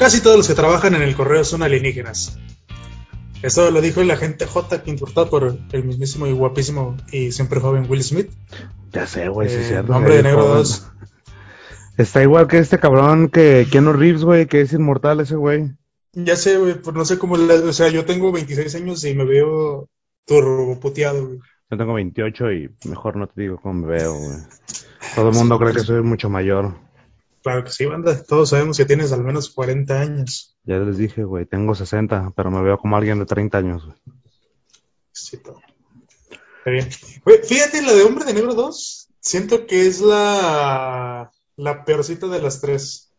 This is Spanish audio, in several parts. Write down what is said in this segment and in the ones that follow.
casi todos los que trabajan en el correo son alienígenas. Eso lo dijo el agente J, que importado por el mismísimo y guapísimo y siempre joven Will Smith. Ya sé, güey, sí Eh, es cierto. Hombre de Negro joven. 2. Está igual que este cabrón que Keanu Reeves, güey, que es inmortal ese güey. Ya sé, güey, pues no sé cómo, la- o sea, yo tengo 26 años y me veo turboputeado, güey. Yo tengo 28 y mejor no te digo cómo me veo, güey. Todo el mundo cree que soy mucho mayor. Claro que sí, banda, todos sabemos que tienes al menos 40 años. Ya les dije, güey, tengo 60, pero me veo como alguien de 30 años, güey. Sí, todo. Está bien. Güey, fíjate, la de Hombre de Negro 2, siento que es la, la peorcita de las tres.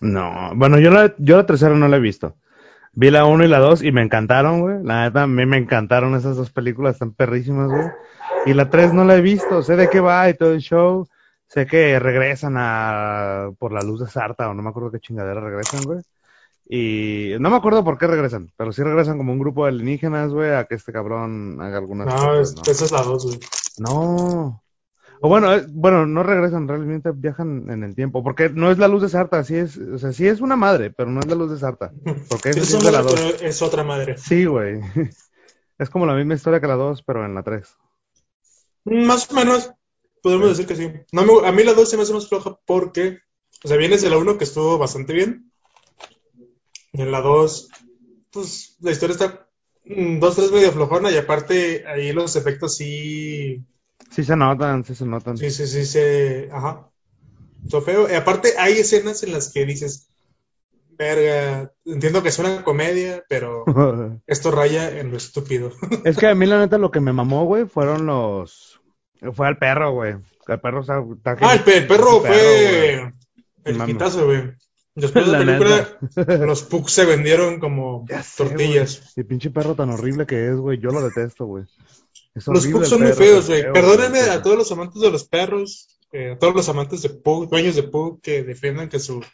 No, bueno, yo la, yo la tercera no la he visto. Vi la 1 y la 2 y me encantaron, güey. La neta, a mí me encantaron esas dos películas, están perrísimas, güey. Y la 3 no la he visto, sé de qué va y todo el show. Sé que regresan a por la luz de Sarta o no me acuerdo qué chingadera regresan, güey. Y no me acuerdo por qué regresan, pero sí regresan como un grupo de alienígenas, güey, a que este cabrón haga algunas No, cosas, ¿no? esa es la 2, güey. No. O bueno, eh, bueno, no regresan, realmente viajan en el tiempo, porque no es la luz de Sarta, sí es, o sea, sí es una madre, pero no es la luz de Sarta, porque Es, sí es de la una- 2. pero es otra madre. Sí, güey. Es como la misma historia que la 2, pero en la 3. Más o menos, podemos decir que sí. No me- a mí la 2 se me hace más floja porque, o sea, vienes de la 1 que estuvo bastante bien. Y en la 2, pues la historia está 2, 3 medio flojona y aparte ahí los efectos sí, Sí se notan, sí se notan. sí, sí, sí, se, ajá, son feo. Y aparte hay escenas en las que dices, verga, entiendo que es una comedia, pero esto raya en lo estúpido. es que a mí la neta lo que me mamó, güey, fueron los... Fue al perro, güey. El perro está... está Ah, el, el perro fue el Mames. quitazo, güey. Después de la La película, los pugs se vendieron como Ya tortillas. El pinche perro tan horrible que es, güey. Yo lo detesto, güey. Los pugs son muy feos, güey. feo, Perdónenme a todos los amantes de los perros, eh, a todos los amantes de pug, dueños de pug, que defiendan que su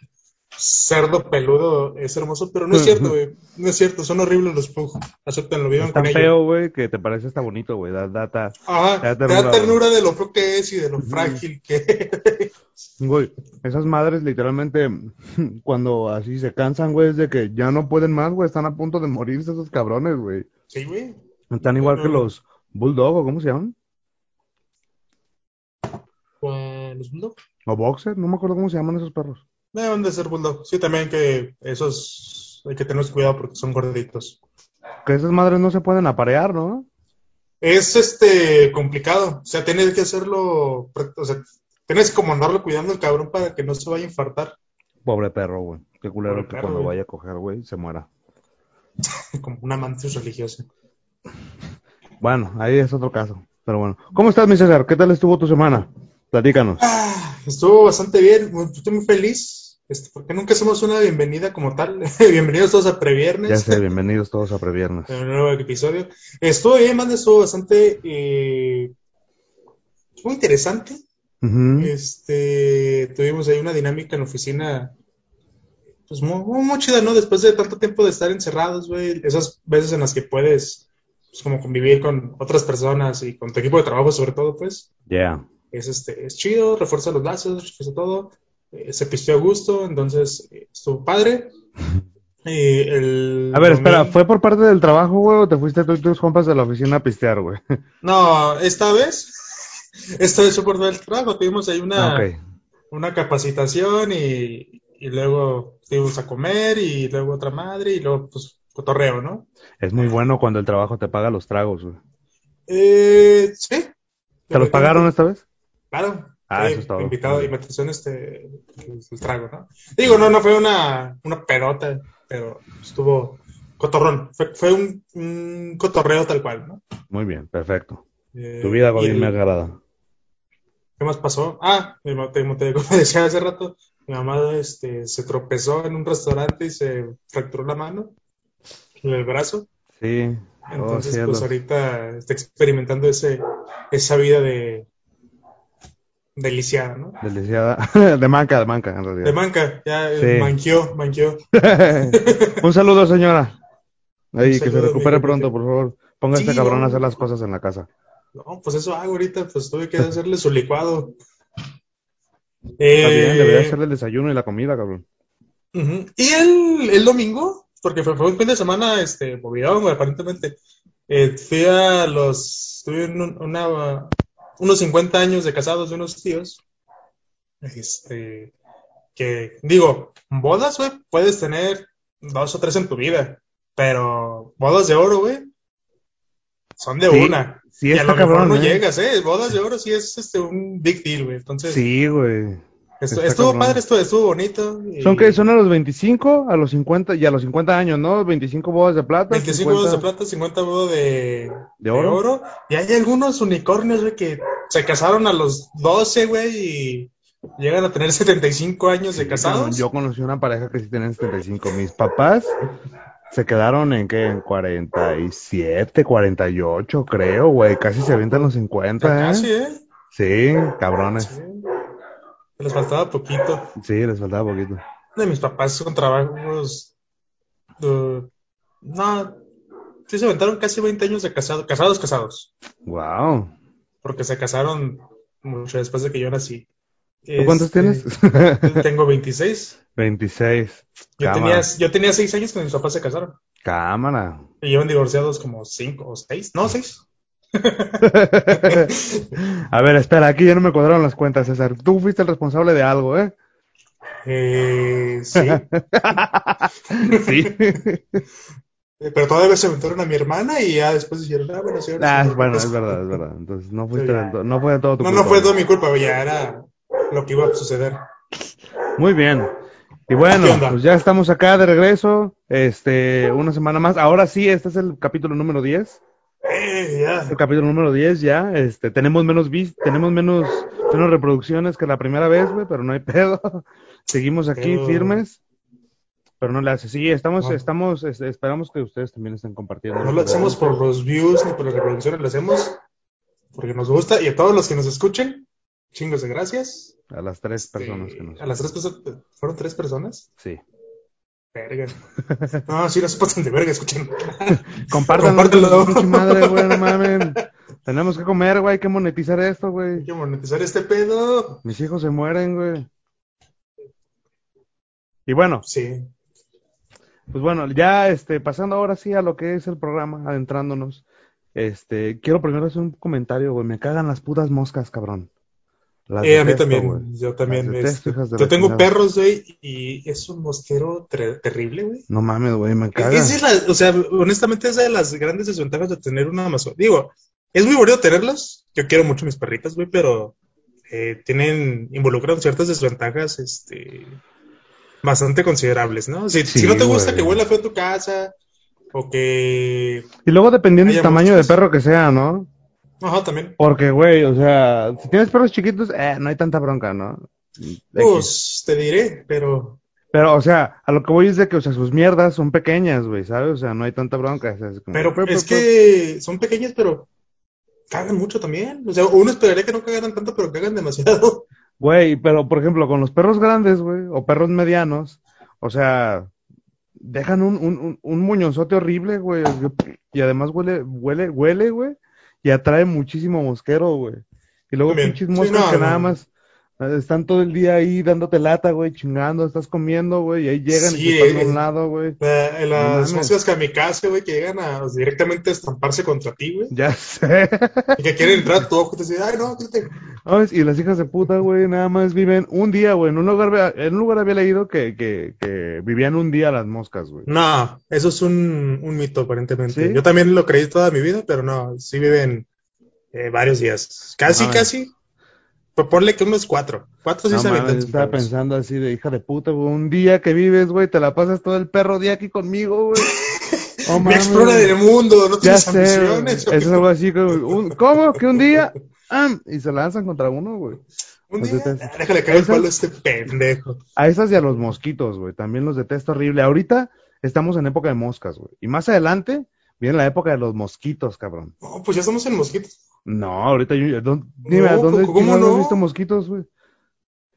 cerdo peludo es hermoso, pero no es cierto, güey. No es cierto, son horribles los pug. Acéptenlo, vivan Es con tan ellos. feo, güey, que te parece hasta bonito, güey. Da, da, da- Ajá, da te da ternura, ternura de lo feo que es y de lo frágil que es. Güey, esas madres literalmente, cuando así se cansan, güey, es de que ya no pueden más, güey. Están a punto de morirse esos cabrones, güey. Sí, güey. Están igual que los Bulldog, ¿o cómo se llaman? ¿Los bulldog? O Boxer, no me acuerdo cómo se llaman esos perros. Deben de ser bulldog. Sí, también que esos hay que tener cuidado porque son gorditos. Que esas madres no se pueden aparear, ¿no? Es este complicado. O sea, tienes que hacerlo. O sea, tienes que como andarlo cuidando el cabrón para que no se vaya a infartar. Pobre perro, güey. Qué culero Pobre que perro, cuando güey. vaya a coger, güey, se muera. Como una mantis religiosa. Bueno, ahí es otro caso. Pero bueno. ¿Cómo estás, mi César? ¿Qué tal estuvo tu semana? Platícanos. Ah, estuvo bastante bien. Estoy muy feliz. Este, porque nunca hacemos una bienvenida como tal. Bienvenidos todos a Ya Previernes. sé, bienvenidos todos a Previernes. en un nuevo episodio. Estuvo bien, man. Estuvo bastante. Eh, muy interesante. Ujú. Este, tuvimos ahí una dinámica en la oficina, pues muy, muy, chida, ¿no? Después de tanto tiempo de estar encerrados, güey, esas veces en las que puedes, pues como convivir con otras personas y con tu equipo de trabajo sobre todo, pues, Yeah. Es este, es chido, refuerza los lazos, refuerza todo, eh, se pisteó a gusto, entonces eh, estuvo padre. Y el A ver, espera, ¿fue por parte del trabajo, güey, o te fuiste tú y tus compas de la oficina a pistear, güey? No, esta vez, esta vez fue por el trabajo, tuvimos ahí una... Ah, una capacitación y, y luego fuimos a comer y luego otra madre y luego pues cotorreo, ¿no? Es muy bueno cuando el trabajo te paga los tragos, güey. Eh, sí. ¿Te los pagaron esta vez? Claro. Ah, eso es todo. Invitado, bien. invitación, este, el, el trago, ¿no? Digo, no, no fue una, una pedota, pero estuvo cotorrón. Fue, fue un, un cotorreo tal cual, ¿no? Muy bien, perfecto. Eh, Tu vida, y Godín, me agrada. ¿Qué más pasó? Ah, te- te- como decía hace rato, mi mamá este, se tropezó en un restaurante y se fracturó la mano, el brazo. Sí. Oh, Entonces, pues ahorita está experimentando ese, esa vida de deliciada, ¿no? Deliciada. De manca, de manca, en De realidad. manca, ya eh, Sí. manqueó, manqueó. Un saludo, señora. Ahí, que se recupere pronto, por favor. Ponga Sí, este cabrón no. a hacer las cosas en la casa. No, pues eso hago ahorita, pues tuve que hacerle su licuado. Está bien, debería Eh, hacerle el desayuno y la comida, cabrón. Y el, el domingo, porque fue, un fin de semana, este, güey, aparentemente, eh, fui a los, tuve un- una, unos 50 años de casados de unos tíos, este, que, digo, bodas, güey, puedes tener dos o tres en tu vida, pero bodas de oro, güey, son de Sí, una. sí y a lo mejor cabrón, no ¿eh? llegas, ¿eh? Bodas de oro sí es este, un big deal, güey. Entonces, Sí, güey. Estuvo cabrón. padre, estuvo, estuvo bonito. y- ¿Son que ¿Son a los 25, a los 50 y a los 50 años, no? 25 bodas de plata. 25 bodas de plata, 50 bodas de, ¿De oro? Y hay algunos unicornios, güey, que se casaron a los 12, güey, y llegan a tener 75 años de casados. Yo conocí una pareja que sí tenían 75. Mis papás se quedaron en qué? En 47, 48, creo, güey. Casi se avientan los 50, Ya ¿eh? casi, ¿eh? Sí, cabrones. Sí. Les faltaba poquito. Sí, les faltaba poquito. De mis papás con trabajos. eh, no, sí se aventaron casi 20 años de casados, casados, casados. Wow. Porque se casaron mucho después de que yo nací. ¿Tú cuántos Este, tienes? Tengo 26. 26. Yo tenía, yo tenía 6 años cuando mis papás se casaron. Cámara. Y llevan divorciados como 5 o 6. No, 6. A ver, espera, aquí ya no me cuadraron las cuentas, César. Tú fuiste el responsable de algo, ¿eh? Eh, sí. Sí. Eh, Pero todavía se aventaron a mi hermana y ya después dijeron, ah, bueno, sí, Ah, sí". bueno, es verdad, es verdad. Entonces no fuiste no fue de todo tu No, culpa. no fue toda mi culpa, ya era lo que iba a suceder. Muy bien. Y bueno, pues ya estamos acá de regreso, este, una semana más. Ahora sí, este es el capítulo número 10. Eh, ya. El capítulo número 10 ya, este, tenemos menos vis, tenemos menos, menos reproducciones que la primera vez, güey, pero no hay pedo. Seguimos aquí Pero- firmes. Pero no le hace. Sí, estamos, No. estamos, este, esperamos que ustedes también estén compartiendo. No lo hacemos por los views ni por las reproducciones, lo hacemos porque nos gusta y a todos los que nos escuchen, chingos de gracias. A las tres Este, personas que nos. A las tres personas, ¿fueron tres personas? Sí. Verga. No, sí, se pasan de verga, escuchen. Compártanlo, Compártelo. pinche madre, güey, no mamen. Tenemos que comer, güey, hay que monetizar esto, Hay güey. que monetizar este pedo. Mis hijos se mueren, güey. Y bueno, Sí. pues bueno, ya este, pasando ahora sí a lo que es el programa, adentrándonos. Este, quiero primero hacer un comentario, güey. Me cagan las putas moscas, cabrón. Las Eh, a mí también, yo también. Detesto, este, yo tengo perros, güey, y es un mosquero terrible, güey. No mames, güey, me caga. Esa es la, o sea, honestamente, esa es de las grandes desventajas de tener una mascota. Digo, es muy bonito tenerlos. Yo quiero mucho mis perritas, güey, pero eh, tienen, involucran ciertas desventajas, este, bastante considerables, ¿no? Si, Sí, si no te gusta que huela feo tu casa, o que, Y luego dependiendo del tamaño de perro que sea, ¿no? Ajá, también. Porque, güey, o sea, si tienes perros chiquitos, eh, no hay tanta bronca, ¿no? Pues, te diré, pero, Pero, o sea, a lo que voy es de que, o sea, sus mierdas son pequeñas, güey, ¿sabes? O sea, no hay tanta bronca. o sea, es como- pero pe- pe- es que son pequeñas, pero cagan mucho también. O sea, uno esperaría que no cagaran tanto, pero cagan demasiado. Güey, pero, por ejemplo, con los perros grandes, güey, o perros medianos, o sea, dejan un, un, un, un muñozote horrible, güey, y además huele, huele, huele, güey, y atrae muchísimo mosquero, güey. Y luego pinches Sí, moscas no, que no. nada más están todo el día ahí dándote lata, güey, chingando, estás comiendo, güey, y ahí llegan y se pasan a eh, un lado, güey. La- No las moscas kamikaze, güey, que llegan a directamente a estamparse contra ti, güey. Ya sé. Y que quieren entrar a tu ojo y te dicen, ay, no, quítate. Y las hijas de puta, güey, nada más viven un día, güey. En un lugar, en un lugar había leído que, que, que vivían un día las moscas, güey. No, eso es un, un mito, aparentemente. ¿Sí? Yo también lo creí toda mi vida, pero no, sí viven eh, varios días. Casi, casi. Pues ponle que unos cuatro. Cuatro sí No se mames, estaba pensando así de hija de puta, güey. Un día que vives, güey, te la pasas todo el perro día aquí conmigo, güey. Oh, Me mames. explora del mundo, no Ya tienes sé, ambiciones. Eso es algo así como, un- ¿cómo? ¿Que un día? Ah, y se lanzan contra uno, güey. Un día, ah, déjale caer el palo a este pendejo. A esas y a los mosquitos, güey. También los detesto horrible. Ahorita estamos en época de moscas, güey. Y más adelante viene la época de los mosquitos, cabrón. No, pues ya estamos en mosquitos. No, ahorita yo, ¿dónde, dime, No, ¿dónde ¿cómo no? has visto mosquitos, güey?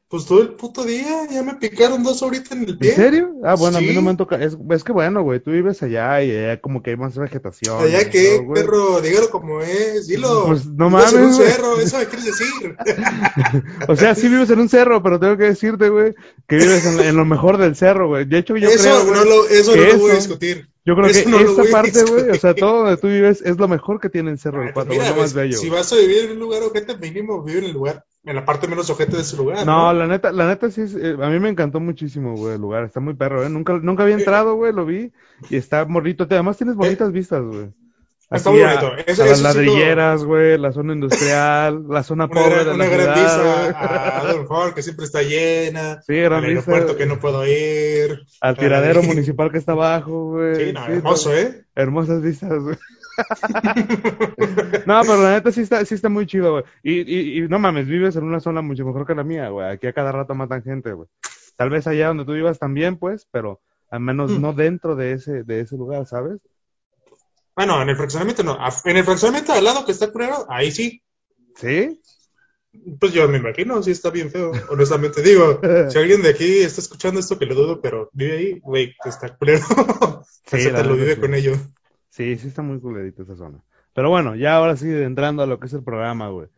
Pues todo el puto día, ya me picaron dos ahorita en el pie. ¿En serio? Ah, bueno, a mí no me han tocado. Es, es que bueno, güey, tú vives allá y allá como que hay más vegetación. Allá y que, todo, perro, dígalo como es, dilo. Pues, no Vives en un mames, güey. cerro, eso me quieres decir. O sea, sí vives en un cerro, pero tengo que decirte, güey, que vives en, en lo mejor del cerro, güey. De hecho, yo eso creo, güey, no lo, eso no lo voy a discutir. Yo creo eso que no esta parte, güey, o sea, todo donde tú vives es lo mejor que tiene el Cerro del Cuatro, lo más bello. Si vas a vivir en un lugar ojete, mínimo vive en el lugar, en la parte menos ojete de ese lugar. No, No, la neta, la neta sí, es- eh, a mí me encantó muchísimo, güey, el lugar, está muy perro, ¿eh? Nunca, nunca había entrado, güey, lo vi, y está morrito, además tienes bonitas vistas, güey. Está muy bonito. Eso- a las sí lo- ladrilleras, güey, la zona industrial, la zona Una, pobre de una la gran ciudad, a Adolf Hall, que siempre está llena. Sí, gran al aeropuerto que no puedo ir. Al tiradero Ay. municipal que está abajo, güey. Sí, no, Sí, hermoso, no, ¿eh? Hermosas vistas, güey. No, pero la neta sí está, sí está muy chido, güey. Y, y, y no mames, vives en una zona mucho mejor que la mía, güey. Aquí a cada rato matan gente, güey. Tal vez allá donde tú vivas también, pues, pero al menos Mm. no dentro de ese, de ese lugar, ¿sabes? Bueno, en el fraccionamiento no. En el fraccionamiento al lado que está culero, ahí sí. ¿Sí? Pues yo me imagino, sí está bien feo. Honestamente digo, si alguien de aquí está escuchando esto, que lo dudo, pero vive ahí, güey, que está culero. Sí, te lo vive sí. con ello. Sí, sí está muy culerita esa zona. Pero bueno, ya ahora sí, entrando a lo que es el programa, güey.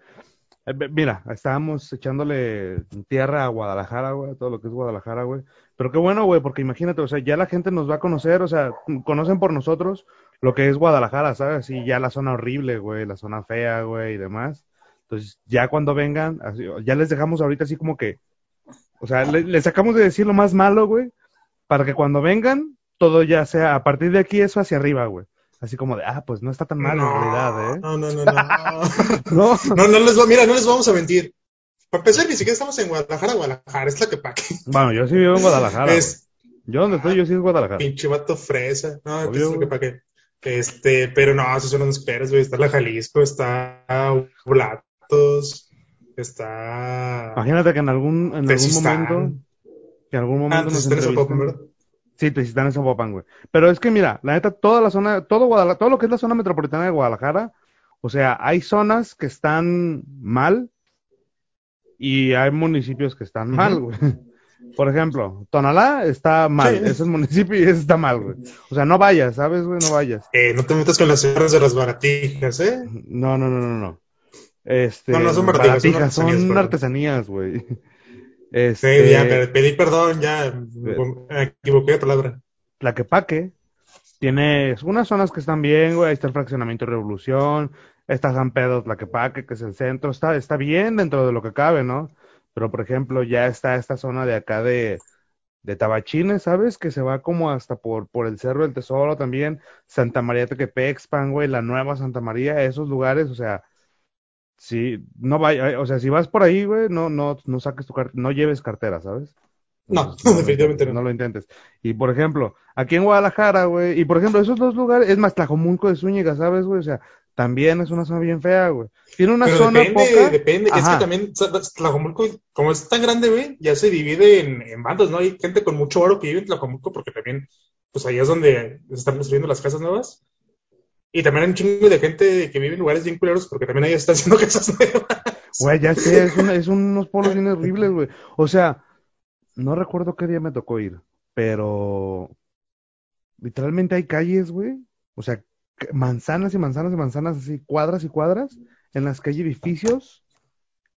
Eh, Mira, estábamos echándole tierra a Guadalajara, güey, a todo lo que es Guadalajara, güey. Pero qué bueno, güey, porque imagínate, o sea, ya la gente nos va a conocer, o sea, conocen por nosotros lo que es Guadalajara, ¿sabes? Y ya la zona horrible, güey, la zona fea, güey, y demás. Entonces, ya cuando vengan, así- ya les dejamos ahorita así como que, o sea, le- les sacamos de decir lo más malo, güey, para que cuando vengan, todo ya sea, a partir de aquí, eso hacia arriba, güey. Así como de, ah, pues no está tan mal en realidad, ¿eh? No, no, no, no. No, No, no les va, mira, no les vamos a mentir. Para empezar, ni siquiera estamos en Guadalajara, Guadalajara, es la que paque. Bueno, yo sí vivo en Guadalajara. Es Yo donde estoy, yo sí es Guadalajara. pinche vato fresa. No, Obvio, es lo que paque. Este, pero no, esos son los esperas, güey. Está la Jalisco, está Blatos, está. Imagínate que en algún, en algún momento, que en algún Ah, momento nos entonces está en. Sí, Zapopan, güey. Pero es que mira, la neta, toda la zona, todo Guadalajara, todo lo que es la zona metropolitana de Guadalajara, o sea, hay zonas que están mal y hay municipios que están mal, güey. Por ejemplo, Tonalá está mal, Sí. ese es el municipio y ese está mal, güey. O sea, no vayas, ¿sabes, güey? No vayas. Eh, no te metas con las señoras de las baratijas, ¿eh? No, no, no, no, no. Este, No, no son baratijas, baratijas, son artesanías, güey. Sí, Este, ya, pe- pedí perdón, ya, me equivoqué de palabra. Tlaquepaque tiene unas zonas que están bien, güey. Ahí está el fraccionamiento Revolución, está San Pedro Tlaquepaque, que es el centro. Está, está bien dentro de lo que cabe, ¿no? Pero, por ejemplo, ya está esta zona de acá de, de Tabachines, ¿sabes? Que se va como hasta por, por el Cerro del Tesoro también. Santa María Tequepexpan, güey, la nueva Santa María, esos lugares, o sea, sí, no vaya, o sea, si vas por ahí, güey, no, no, no saques tu cartera, no lleves cartera, ¿sabes? No, definitivamente no. No lo intentes. Y por ejemplo, aquí en Guadalajara, güey, y por ejemplo, esos dos lugares, es más, Tlajomulco de Zúñiga, ¿sabes, güey? O sea, también es una zona bien fea, güey. Tiene una Pero zona depende, poca. depende. Es que también Tlajomulco, como es tan grande, güey, ya se divide en, en bandas, ¿no? Hay gente con mucho oro que vive en Tlajomulco porque también, pues allá es donde se están construyendo las casas nuevas. Y también hay un chingo de gente que vive en lugares bien culeros porque también allá están haciendo casas nuevas. Güey, ya sé, es, una- es unos polos bien horribles, güey. O sea, no recuerdo qué día me tocó ir, pero literalmente hay calles, güey. O sea, manzanas y manzanas y manzanas, así, cuadras y cuadras, en las que hay edificios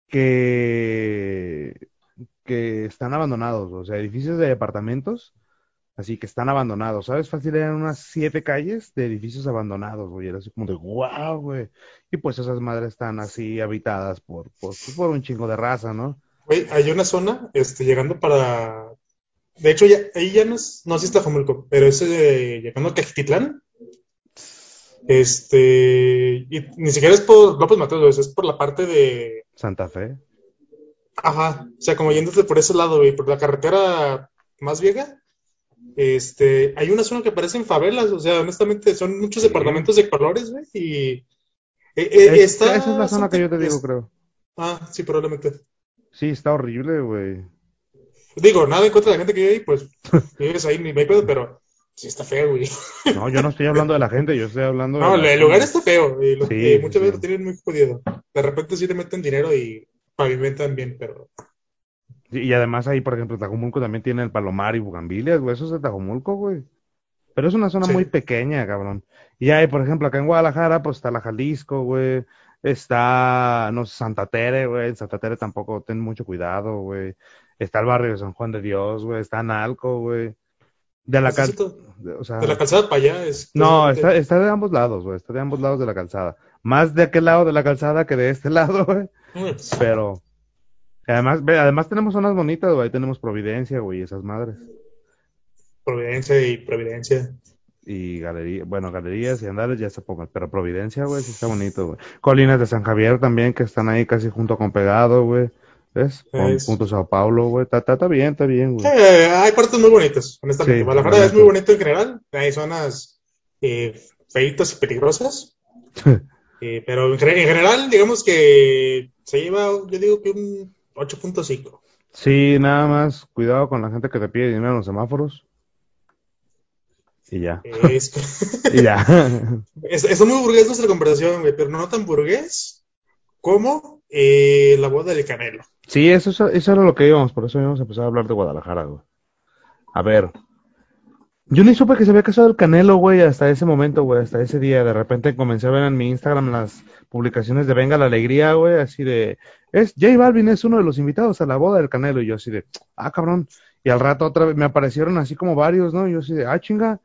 que, que están abandonados, o sea, edificios de departamentos, así que están abandonados, ¿sabes? Fácil eran unas siete calles de edificios abandonados, güey, era así como de wow, güey. Y pues esas madres están así habitadas por, por, por un chingo de raza, ¿no? Güey, hay una zona, este, llegando para. De hecho, ya, ahí ya no es, no, sí es Tlajomulco, pero es eh, llegando a Cajitlán. Este, y ni siquiera es por López Mateos, es por la parte de, Santa Fe. Ajá, o sea, como yéndote por ese lado, güey, por la carretera más vieja, este, hay una zona que parecen favelas, o sea, honestamente, son muchos Sí. departamentos de colores, güey, y eh, eh, Es- está... esa es la zona que yo te digo, es- creo. Ah, sí, probablemente. Sí, está horrible, güey. Digo, nada en contra de la gente que vive ahí, pues, vives ahí, ni me pedo, pero sí está feo, güey. No, yo no estoy hablando de la gente, yo estoy hablando No, de el lugar está feo, y lo- Sí, eh, muchas sí. veces lo tienen muy jodido. De repente sí te meten dinero y pavimentan bien, pero... Y además ahí, por ejemplo, Tajumulco también tiene el Palomar y Bugambilias, güey. Eso es de Tajumulco, güey. Pero es una zona muy pequeña, cabrón. Y hay, por ejemplo, acá en Guadalajara, pues está la Jalisco, güey. Está, no sé, Santa Tere, güey. En Santa Tere tampoco, ten mucho cuidado, güey. Está el barrio de San Juan de Dios, güey. Está Nalco, güey. De la cal... Necesito- O sea, De la calzada para allá es. no, está, está de ambos lados, güey. Está de ambos lados de la calzada. Más de aquel lado de la calzada que de este lado, güey. Mm, Pero, además, ve, además tenemos zonas bonitas, güey. Ahí tenemos Providencia, güey, esas madres. Providencia y Providencia. Y galería, bueno, galerías y andales ya está poco, pero Providencia, güey, sí está bonito, güey. Colinas de San Javier también, que están ahí casi junto con Pegado, güey. ¿Ves? Con Es- punto Sao Paulo, güey. Está, está, está bien, está bien, güey. Eh, hay partes muy bonitas, honestamente. Sí, Guadalajara la es muy bonito en general. Hay zonas eh, feitas y peligrosas. Eh, pero en, gen- en general, digamos que se lleva, yo digo que un 8.5. Sí, nada más, cuidado con la gente que te pide dinero en los semáforos. Y ya. Es, Y ya. es, es muy burgués nuestra conversación, güey, pero no tan burgués como eh, la boda del Canelo. Sí, eso, es- eso era lo que íbamos, por eso íbamos a empezar a hablar de Guadalajara, güey. A ver. Yo ni supe que se había casado el Canelo, güey, hasta ese momento, güey, hasta ese día. De repente comencé a ver en mi Instagram las publicaciones de Venga la Alegría, güey, así de, es, J Balvin es uno de los invitados a la boda del Canelo, y yo así de, ah, cabrón. Y al rato otra vez me aparecieron así como varios, ¿no? Y yo así de, ah, chinga.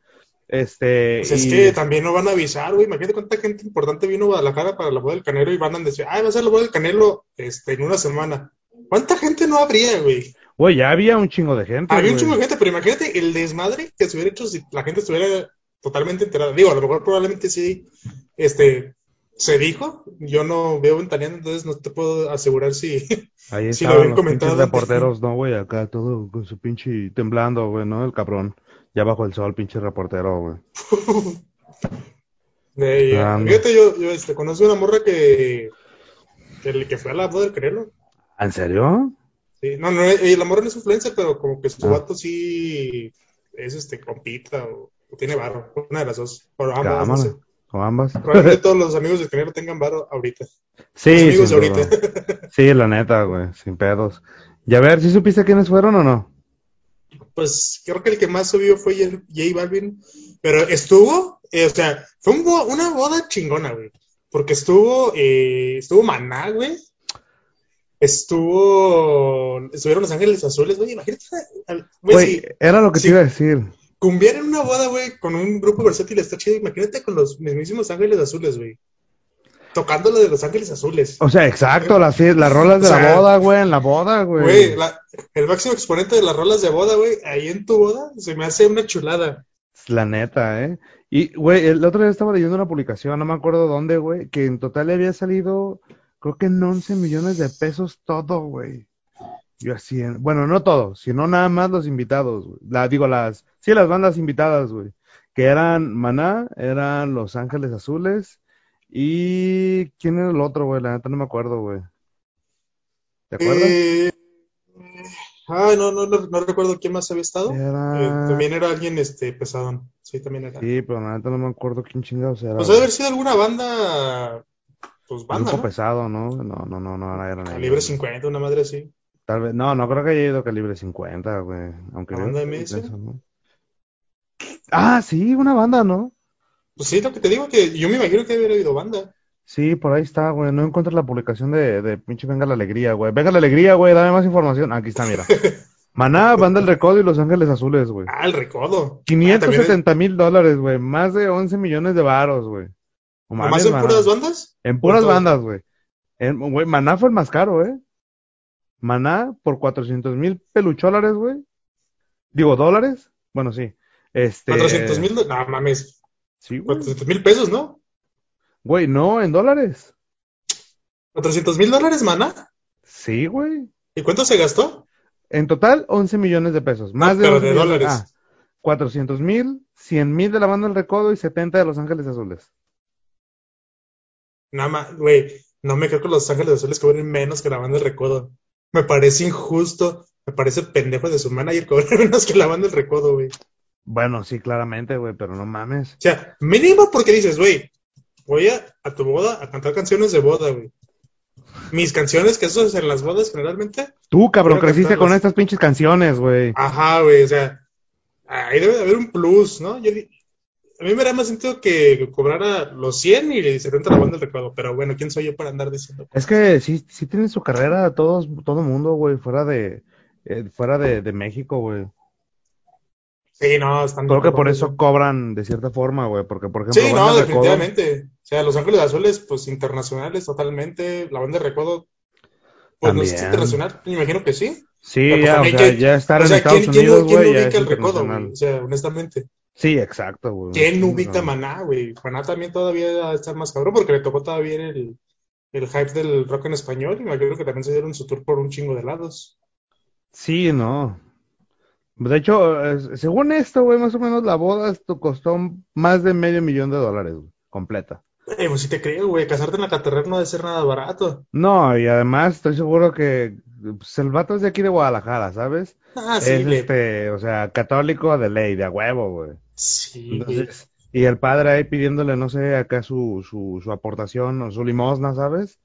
Este, Pues es y- que también no van a avisar, güey. Imagínate cuánta gente importante vino a Guadalajara para la boda del Canelo y van a decir, ah, va a ser la boda del Canelo este, en una semana. ¿Cuánta gente no habría, güey? güey, ya había un chingo de gente, Había un chingo de gente, pero imagínate el desmadre que se hubiera hecho si la gente estuviera totalmente enterada. Digo, a lo mejor probablemente sí, este, se dijo. Yo no veo ventaneando, entonces no te puedo asegurar si. Ahí Sí, lo habían los comentado. pinches reporteros, ¿no, güey? Acá todo con su pinche temblando, güey, ¿no? El cabrón. Ya bajo el sol, pinche reportero, güey. de- fíjate, yo, yo este, conozco una morra que, que, que fue a la del Canelo. ¿En serio? Sí, no, no, eh, la morra no es influencer, pero como que su Ah. vato sí es este compita o, o tiene varo, una de las dos, o ambas, no sé. ¿O ambas? Probablemente todos los amigos del Canelo tengan varo ahorita. Sí, amigos de ahorita. Sí, la neta, güey, sin pedos. Y a ver, ¿sí supiste quiénes fueron o no? Pues creo que el que más subió fue J J Balvin, pero estuvo, eh, o sea, fue un una boda chingona, güey, porque estuvo, eh, estuvo Maná, güey, estuvo, estuvieron Los Ángeles Azules, güey, imagínate, güey, si era lo que te iba a decir. cumbiar en una boda, güey, con un grupo versátil está chido, imagínate con los mismísimos Ángeles Azules, güey, tocando lo de Los Ángeles Azules. O sea, exacto, las, las rolas de O sea, la boda, güey, en la boda, güey. Güey, la- el máximo exponente de las rolas de boda, güey, ahí en tu boda, se me hace una chulada. La neta, ¿eh? Y, güey, el otro día estaba leyendo una publicación, no me acuerdo dónde, güey, que en total le había salido, creo que en 11 millones de pesos todo, güey. Yo así, en- bueno, no todo, sino nada más los invitados, güey. La, digo, las, sí, las bandas invitadas, güey. Que eran Maná, eran Los Ángeles Azules, y ¿quién era el otro, güey? La neta no me acuerdo, güey. ¿Te acuerdas? Eh, ah, no, no, no, no recuerdo quién más había estado. Eh, también era alguien este, pesadón. Sí, también era. Sí, pero la neta no me acuerdo quién chingados era. Pues debe haber sido alguna banda, pues banda, Grupo ¿no? pesado, ¿no? No, no, no, no, eran ellos, Calibre güey. 50, una madre así. Tal vez, no, no creo que haya ido calibre 50, güey. Aunque ¿La debe banda ser MS? ¿no? Ah, sí, una banda, ¿no? Pues sí, lo que te digo que yo me imagino que hubiera habido banda. Sí, por ahí está, güey. No encuentro la publicación de, de pinche Venga la Alegría, güey. Venga la Alegría, güey. Dame más información. Aquí está, mira. Maná, Banda El Recodo y Los Ángeles Azules, güey. Ah, el recodo. Ah, 570 mil dólares, güey. Más de 11 millones de varos, güey. ¿Nomás mames, en Maná. puras bandas? En puras bandas, güey. Güey, Maná fue el más caro, ¿eh? Maná por 400 mil peluchólares, güey. Digo, ¿dólares? Bueno, sí. Este... 400 mil, no mames, Sí, güey. 400 mil pesos, ¿no? Güey, no, en dólares. 400 mil dólares, mana. Sí, güey. ¿Y cuánto se gastó? En total, 11 millones de pesos. Más de pero 11 de dólares. Ah, 400 mil, 100 mil de la banda del Recodo y 70 de Los Ángeles Azules. Nada más, güey, no me creo que Los Ángeles Azules cobren menos que la banda del Recodo. Me parece injusto, me parece pendejo de su manager cobrar menos que la banda del Recodo, güey. O Bueno, sí, claramente, güey, pero no mames. sea, mínimo porque dices, güey, voy a, a tu boda a cantar canciones de boda, güey. mis canciones, que eso es en las bodas generalmente. Tú, cabrón, creciste con estas pinches canciones, güey. Ajá, güey, o sea, ahí debe de haber un plus, ¿no? Yo, a mí me da más sentido que cobrara los 100 y se renta la banda del recuerdo, pero bueno, ¿quién soy yo para andar diciendo? Es que sí, sí tienen su carrera todos, todo mundo, güey, fuera de, eh, fuera de, de México, güey. Sí, no, están... Creo que por eso cobran de cierta forma, güey, porque por ejemplo, Sí, no, Recodo- definitivamente. O sea, Los Ángeles Azules, pues internacionales totalmente. La banda de recuerdo, pues no es internacional, me imagino que sí. Sí, pues, ya, o también, sea, ¿quién- ya estar o en Estados ¿quién, quién, Unidos, quién güey, ya ubica el recodo, güey? O sea, honestamente. Sí, exacto, güey. ¿Quién ubica no. Maná, güey? Maná también todavía va a estar más cabrón porque le tocó todavía el, el hype del rock en español y me acuerdo que también se dieron su tour por un chingo de lados. Sí, no. De hecho, según esto, güey, más o menos la boda esto costó más de medio millón de dólares, güey, completa. Eh, pues sí te creo, güey, casarte en la catedral no debe ser nada barato. No, y además estoy seguro que pues, el vato es de aquí de Guadalajara, ¿sabes? Ah, sí, es güey. este, o sea, católico de ley, de a huevo, güey. Sí. Entonces, y el padre ahí pidiéndole, no sé, acá su, su, su aportación o su limosna, ¿sabes?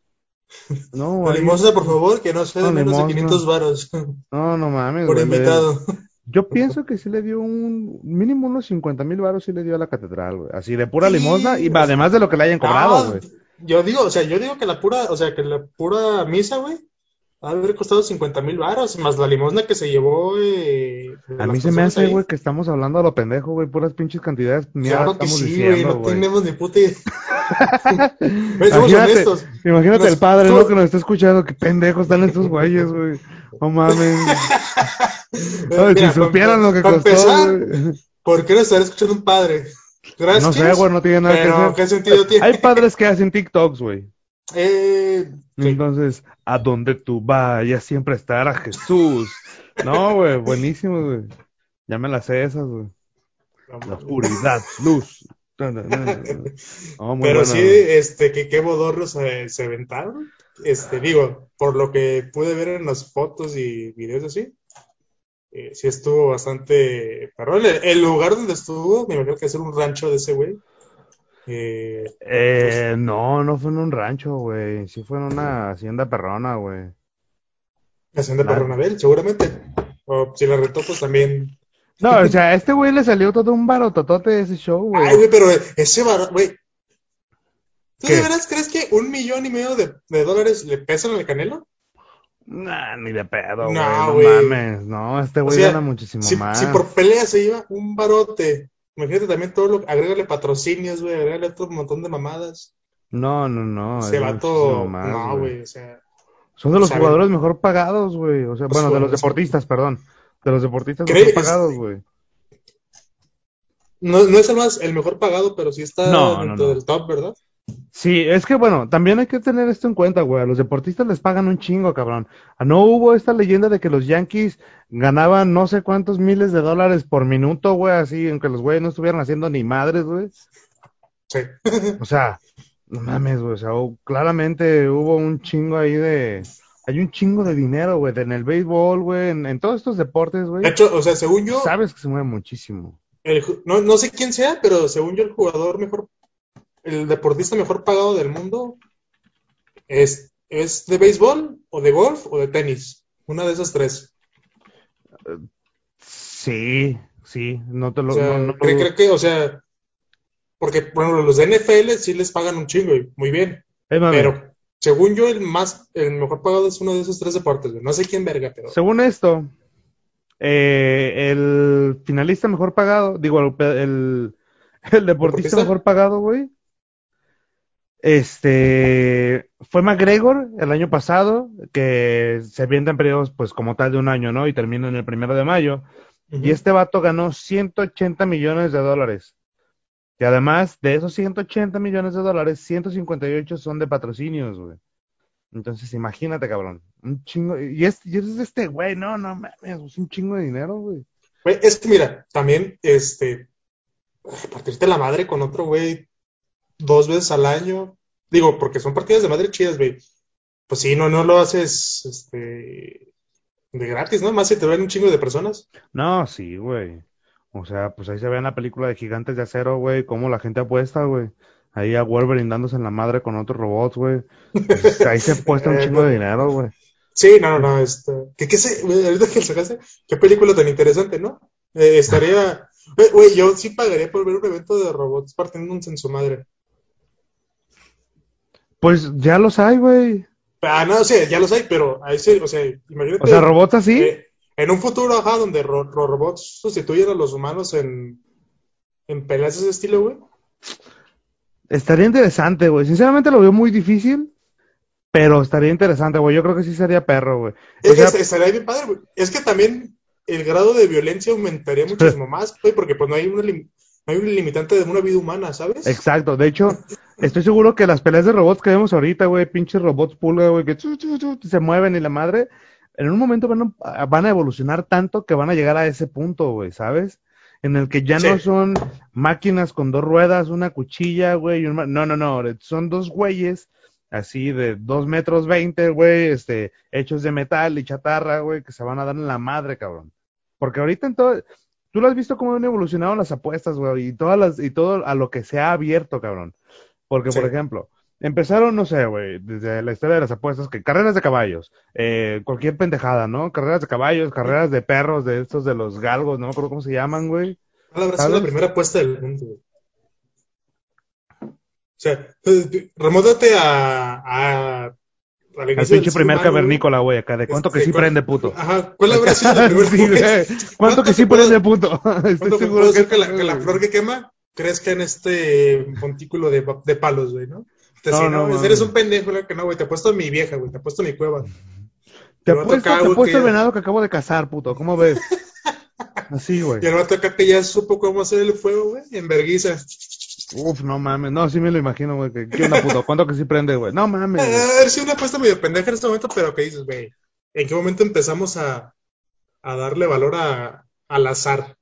No, La limosna, por favor, que no sea de No, menos de limosna. 500 varos no, no mames, por güey, invitado. Yo pienso que sí le dio un mínimo unos 50 mil baros sí le dio a la catedral, güey. Así de pura Sí, limosna y además de lo que le hayan cobrado, No, güey. yo digo, o sea, yo digo que la pura, o sea, que la pura misa, güey, va a haber costado 50 mil varos, más la limosna que se llevó, eh, A mí se me hace, güey, que estamos hablando a lo pendejo, güey, puras pinches cantidades mierda Claro que estamos sí, güey, no tenemos ni puta idea. Somos Imagínate, honestos. imagínate Nos- el padre, ¿no? Que nos está escuchando, qué pendejos están estos güeyes, güey. No mames. Mira, si supieran lo que costó, empezar. ¿por qué no estar escuchando un padre? Gracias. No sé, güey, no tiene nada que pero hacer. ¿qué sentido tiene? Hay padres que hacen TikToks, güey. Eh, sí. Entonces, a donde tú vayas siempre estará Jesús. No, güey, buenísimo, güey. Ya me las sé esas, güey. La oscuridad, luz. No, no, no, Pero buena, sí, este, que qué bodorros se, se aventaron. Este, digo, por lo que pude ver en las fotos y videos así, eh, sí estuvo bastante perrón. El, el lugar donde estuvo, me imagino que es un rancho de ese güey. Eh, Eh, no, no fue en un rancho, güey. Sí fue en una hacienda perrona, güey. hacienda Nada. Perronabel, seguramente. O si la retó, pues también. No, o sea, a este güey le salió todo un barototote de ese show, Ay, güey. güey, pero ese bar, güey. ¿Tú ¿Qué? de veras crees que un millón y medio de, de dólares le pesan al Canelo? Nah, ni de pedo, güey. No, No, güey. mames. No, este O güey sea, gana muchísimo Si, más. si por pelea se lleva un barote, imagínate también todo lo agrégale patrocinios, güey, agrégale otro montón de mamadas. No, no, no. Vato, muchísimo más, no, güey. o sea, Son de los ¿Saben? jugadores mejor pagados, güey. O sea, Pues, bueno, de los deportistas, perdón. De los deportistas mejor pagados, güey. no, no es el más, el mejor pagado, pero sí está no, dentro no. del top, ¿verdad? Sí, es que bueno, también hay que tener esto en cuenta, güey. A los deportistas les pagan un chingo, cabrón. Ah, No hubo esta leyenda de que los Yankees ganaban no sé cuántos miles de dólares por minuto, güey, así, aunque los güeyes no estuvieran haciendo ni madres, güey. Sí. O sea, no mames, güey. O sea, claramente hubo un chingo ahí de. Hay un chingo de dinero, güey, en el béisbol, güey, en, en todos estos deportes, güey. De hecho, o sea, según yo, Sabes que se mueve muchísimo. el no, no sé quién sea, pero según yo, el jugador mejor, el deportista mejor pagado del mundo es, es de béisbol, o de golf, o de tenis. Una de esas tres. Sí, sí, no te lo. O sea, no- no lo- creo, creo que, o sea, porque, por ejemplo, los de NFL sí les pagan un chingo y muy bien, pero según yo, el más, el mejor pagado es uno de esos tres deportes. No sé quién verga, pero Según esto, eh, el finalista mejor pagado, digo, el, el, el deportista ¿Deportista? mejor pagado, güey, este, fue McGregor el año pasado, que se avienta en periodos, pues, como tal de un año, ¿no? Y termina en el primero de mayo. Y este vato ganó 180 millones de dólares. Y además de esos 180 millones de dólares, 158 son de patrocinios, güey. Entonces, imagínate, cabrón. Un chingo. Y es, y es este güey, no, no mames, es un chingo de dinero, güey. Güey, es que mira, también, este, partirte la madre con otro güey dos veces al año, digo, porque son partidas de madre chidas, güey. Pues sí, no, no lo haces, este, de gratis, ¿no? Más si te ven un chingo de personas. No, sí, güey. O sea, pues ahí se ve en la película de Gigantes de Acero, güey, cómo la gente apuesta, güey. ahí a Wolverine dándose en la madre con otros robots, güey. Pues, ahí se puesto un chingo de dinero, güey. Sí, no, no, este, ¿qué, qué sé? Ahorita que sacaste, qué película tan interesante, ¿no? Eh, estaría, eh, güey, yo sí pagaría por ver un evento de robots partiéndose en su madre. Pues ya los hay, güey. Ah, no, o sea, ya los hay, pero ahí sí, o sea, imagínate. O sea, robots así. eh, en un futuro, ajá, donde ro- los robots sustituyen a los humanos en, en peleas de ese estilo, güey. Estaría interesante, güey. Sinceramente lo veo muy difícil, pero estaría interesante, güey. Yo creo que sí sería perro, güey. O Es- sea, es- estaría bien padre, güey. Es que también el grado de violencia aumentaría muchísimo más, güey, porque pues no hay una hay un limitante de una vida humana, ¿sabes? Exacto, de hecho, estoy seguro que las peleas de robots que vemos ahorita, güey, pinches robots pulga, güey, que chu, chu, chu, se mueven y la madre, en un momento van a, van a evolucionar tanto que van a llegar a ese punto, güey, ¿sabes? En el que ya no son máquinas con dos ruedas, una cuchilla, güey, y un ma- no, no, no, son dos güeyes así de dos metros veinte, güey, este, hechos de metal y chatarra, güey, que se van a dar en la madre, cabrón. Porque ahorita en todo, tú lo has visto cómo han evolucionado las apuestas, güey, y todas las, y todo a lo que se ha abierto, cabrón. Porque, Sí. por ejemplo, empezaron, no sé, güey, desde la historia de las apuestas, que carreras de caballos, eh, cualquier pendejada, ¿no? Carreras de caballos, carreras de perros, de estos de los galgos, no me acuerdo cómo se llaman, güey. ¿Cuál habrá sido la primera apuesta del mundo, güey? O sea, eh, remóntate a, a, al inicio pinche primer humano, cavernícola, güey, acá, de cuánto que sí ¿cuál- prende, puto. Ajá, ¿cuál habrá sido la primera Sí, güey. apuesta? ¿Cuánto que sí puedo- prende, puto? Estoy ¿Cuánto seguro puedo que, que la, que la flor que quema crezca en este montículo de, de palos, güey, ¿no? Te No, decía, no, eres un pendejo, que no, güey, te apuesto a mi vieja, güey, te apuesto a mi cueva. Te apuesto, te apuesto que- el venado que acabo de cazar, puto. ¿Cómo ves? Así, güey. Y el vato acá que ya supo cómo hacer el fuego, güey, en verguiza. Uf, no mames. No, sí me lo imagino, güey. que- ¿Qué onda, puto? ¿Cuánto que sí prende, güey? No mames. güey. A ver si una apuesta medio pendeja en este momento, pero que dices, güey, ¿en qué momento empezamos a, a darle valor a, al azar?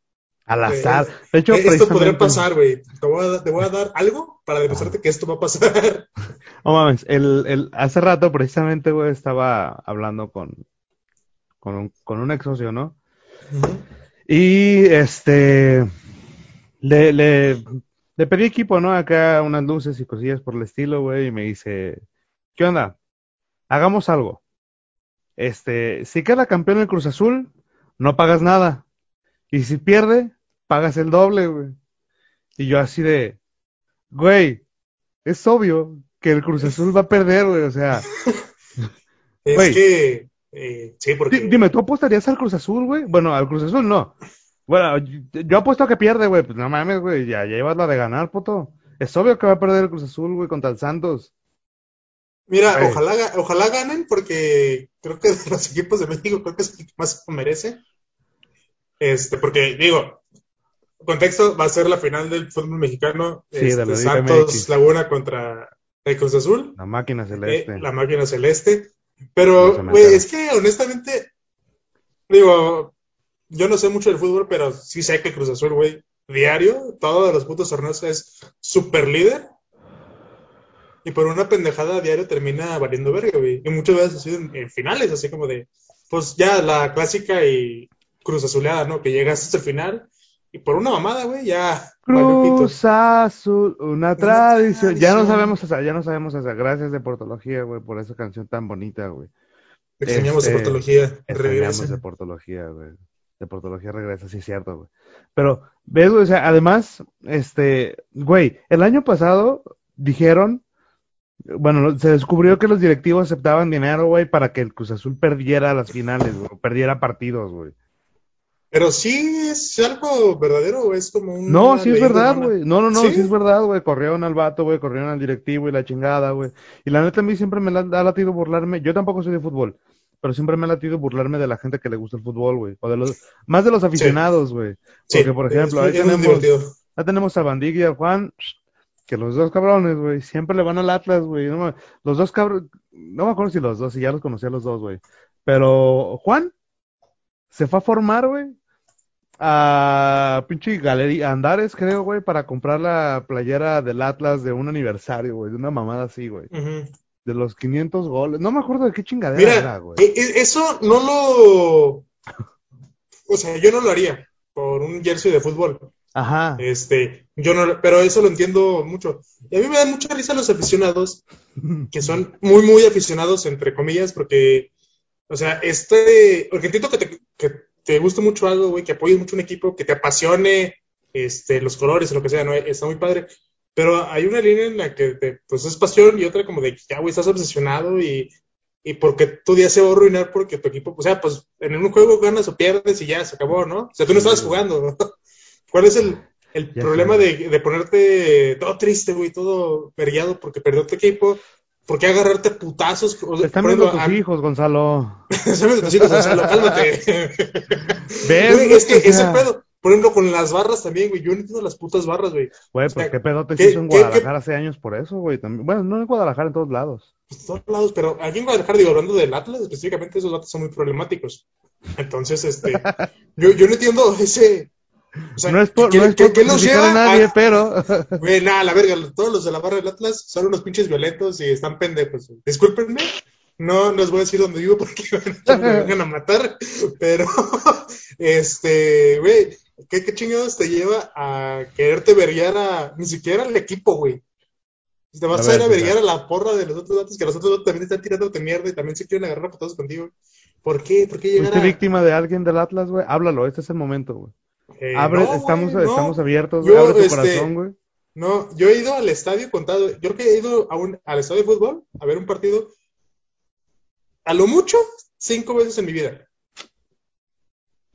Al Eh, azar. De hecho, Eh, esto podría pasar, güey. Te, voy a dar- te voy a dar algo para demostrarte que esto va a pasar. No mames, el, el, hace rato precisamente, güey, estaba hablando con, con, un, con un ex socio, ¿no? Y este, le, le, le pedí equipo, ¿no? Acá unas luces y cosillas por el estilo, güey, y me dice, ¿qué onda? Hagamos algo. Este, si queda campeón el Cruz Azul, no pagas nada. Y si pierde, pagas el doble, güey. Y yo así de, güey, es obvio que el Cruz Azul va a perder, güey, o sea, Es Güey. que, eh, sí, porque... Di- Dime, ¿tú apostarías al Cruz Azul, güey? Bueno, al Cruz Azul no. Bueno, yo, apuesto a que pierde, güey. Pues no mames, güey. Ya, llevas la de ganar, puto. Es obvio que va a perder el Cruz Azul, güey, contra el Santos. Mira, Güey. ojalá, ojalá ganen porque creo que de los equipos de México creo que es el que más merece. Este, porque digo, contexto, va a ser la final del fútbol mexicano, Sí, de este, la Liga Santos MX. Laguna contra el Cruz Azul, La máquina eh, celeste. la máquina celeste. Pero, güey, es que honestamente, digo, yo no sé mucho del fútbol, pero sí sé que Cruz Azul, güey, diario, todos los putos torneos es super líder. Y por una pendejada diario termina valiendo verga, güey. Y muchas veces así en, en finales, así como de, pues ya la clásica y Cruz Azuleada, ¿no? Que llegas hasta el final y por una mamada, güey, ya. Cruz Azul, una tradición. Ya no sabemos esa, ya no sabemos esa. Gracias de Portología, güey, por esa canción tan bonita, güey. Extrañamos Este, de portología. Extrañamos de Portología, güey. De Portología regresa, sí es cierto, güey. Pero, ves, güey, o sea, además, este, güey, el año pasado dijeron, bueno, se descubrió que los directivos aceptaban dinero, güey, para que el Cruz Azul perdiera las finales, güey, perdiera partidos, güey. Pero sí es algo verdadero o es como un. No, sí es verdad, güey. No, no, no, ¿Sí? sí es verdad, güey. Corrieron al vato, güey, corrieron al directivo y la chingada, güey. Y la neta a mí siempre me la- ha latido burlarme. Yo tampoco soy de fútbol, pero siempre me ha latido burlarme de la gente que le gusta el fútbol, güey. O de los, más de los aficionados, güey. Sí, Porque, por ejemplo, ahí tenemos, ahí tenemos a Bandig y al Juan, que los dos cabrones, güey, siempre le van al Atlas, güey. No me- los dos cabrones, no me acuerdo si los dos, si ya los conocía los dos, güey. Pero Juan se fue a formar, güey, a pinche galería, Andares, creo, güey, para comprar la playera del Atlas de un aniversario, güey, de una mamada así, güey. Ujú. De los 500 goles. No me acuerdo de qué chingadera Mira, era, güey. e- e- eso no lo. O sea, yo no lo haría por un jersey de fútbol. Ajá. Este, yo no, pero eso lo entiendo mucho. Y a mí me dan mucha risa los aficionados, que son muy, muy aficionados, entre comillas, porque, o sea, este, porque entiendo que te, que te guste mucho algo, güey, que apoyes mucho un equipo, que te apasione, este, los colores lo que sea, ¿no? Está muy padre. Pero hay una línea en la que te, pues es pasión y otra como de que ya, güey, estás obsesionado y, y porque tu día se va a arruinar porque tu equipo, o sea, pues en un juego ganas o pierdes y ya se acabó, ¿no? O sea, tú no estabas jugando. ¿Cuál es el, el problema de, de, ponerte todo triste, güey, todo perreado porque perdió tu equipo? ¿Por qué agarrarte putazos? O sea, Están viendo tus a... hijos, Gonzalo. Están viendo tus hijos, Gonzalo, cálmate. ¿Ves? Güey, es que ese pedo, por ejemplo, con las barras también, güey. Yo no entiendo las putas barras, güey. Güey, pues qué pedo te hizo en Guadalajara hace años por eso, güey. Bueno, no en Guadalajara, en todos lados. Pues en todos lados, pero aquí en Guadalajara, digo, hablando del Atlas, específicamente esos datos son muy problemáticos. Entonces, este, yo, yo no entiendo ese, o sea, no es por, ¿qué, no es por ¿qué, nos lleva a nadie, a... pero. Güey, nada, la verga, todos los de la barra del Atlas son unos pinches violentos y están pendejos. Discúlpenme, no les voy a decir dónde vivo porque me vengan a matar, pero, este, güey, ¿qué, ¿qué, chingados te lleva a quererte verguiar a ni siquiera al equipo, güey? Te vas a, ir a verguiar a la porra de los otros datos, que los otros datos también están tirándote mierda y también se quieren agarrar a putados contigo. ¿Por qué? ¿Por qué llegar ¿Fuiste a... víctima de alguien del Atlas, güey? Háblalo, este es el momento, güey. Eh, abre, no, estamos, güey, no. estamos abiertos, yo, abre tu este, corazón, güey. No, yo he ido al estadio contado, yo creo que he ido a un, al estadio de fútbol a ver un partido, a lo mucho, cinco veces en mi vida.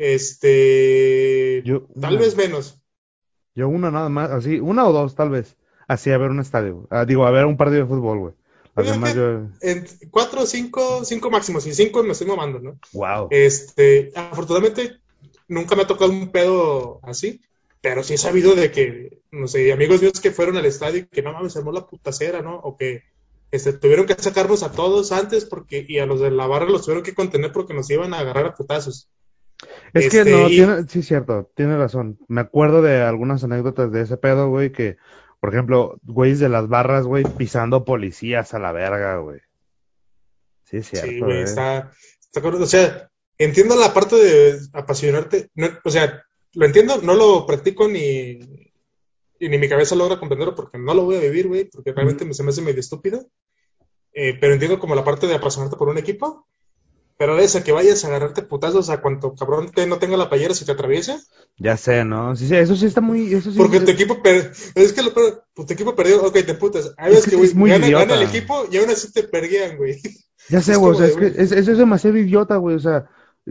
Este, yo, tal vez menos. Yo una nada más, así, una o dos tal vez, así a ver un estadio, ah, digo, a ver un partido de fútbol, güey. Además, yo... En cuatro, cinco, cinco máximos, y cinco me estoy mamando, ¿no? Wow. Este, afortunadamente, nunca me ha tocado un pedo así, pero sí he sabido de que, no sé, amigos míos que fueron al estadio y que no mames, se armó la putacera, ¿no? O que este, tuvieron que sacarnos a todos antes porque, y a los de la barra los tuvieron que contener porque nos iban a agarrar a putazos. Es Este, que no, y- tiene, sí, cierto, tiene razón. Me acuerdo de algunas anécdotas de ese pedo, güey, que, por ejemplo, güeyes de las barras, güey, pisando policías a la verga, güey. Sí, es cierto, Sí, güey, eh. está, está. O sea, entiendo la parte de apasionarte. no, o sea, lo entiendo, no lo practico ni, y ni mi cabeza logra comprenderlo porque no lo voy a vivir, güey, porque realmente me, se me hace medio estúpido. Eh, pero entiendo como la parte de apasionarte por un equipo. Pero de esa que vayas a agarrarte putazos a cuanto cabrón que no tenga la playera si te atraviesa. Ya sé, ¿no? Sí, sí, eso sí está muy, eso sí. Porque tu equipo per- es que lo pues, tu equipo perdió, ok, te putas. Hay veces que que, güey, es muy gana, gana el equipo y aún así te perguean, güey. Ya sé, güey, o sea, de, es que es, eso es demasiado idiota, güey, o sea,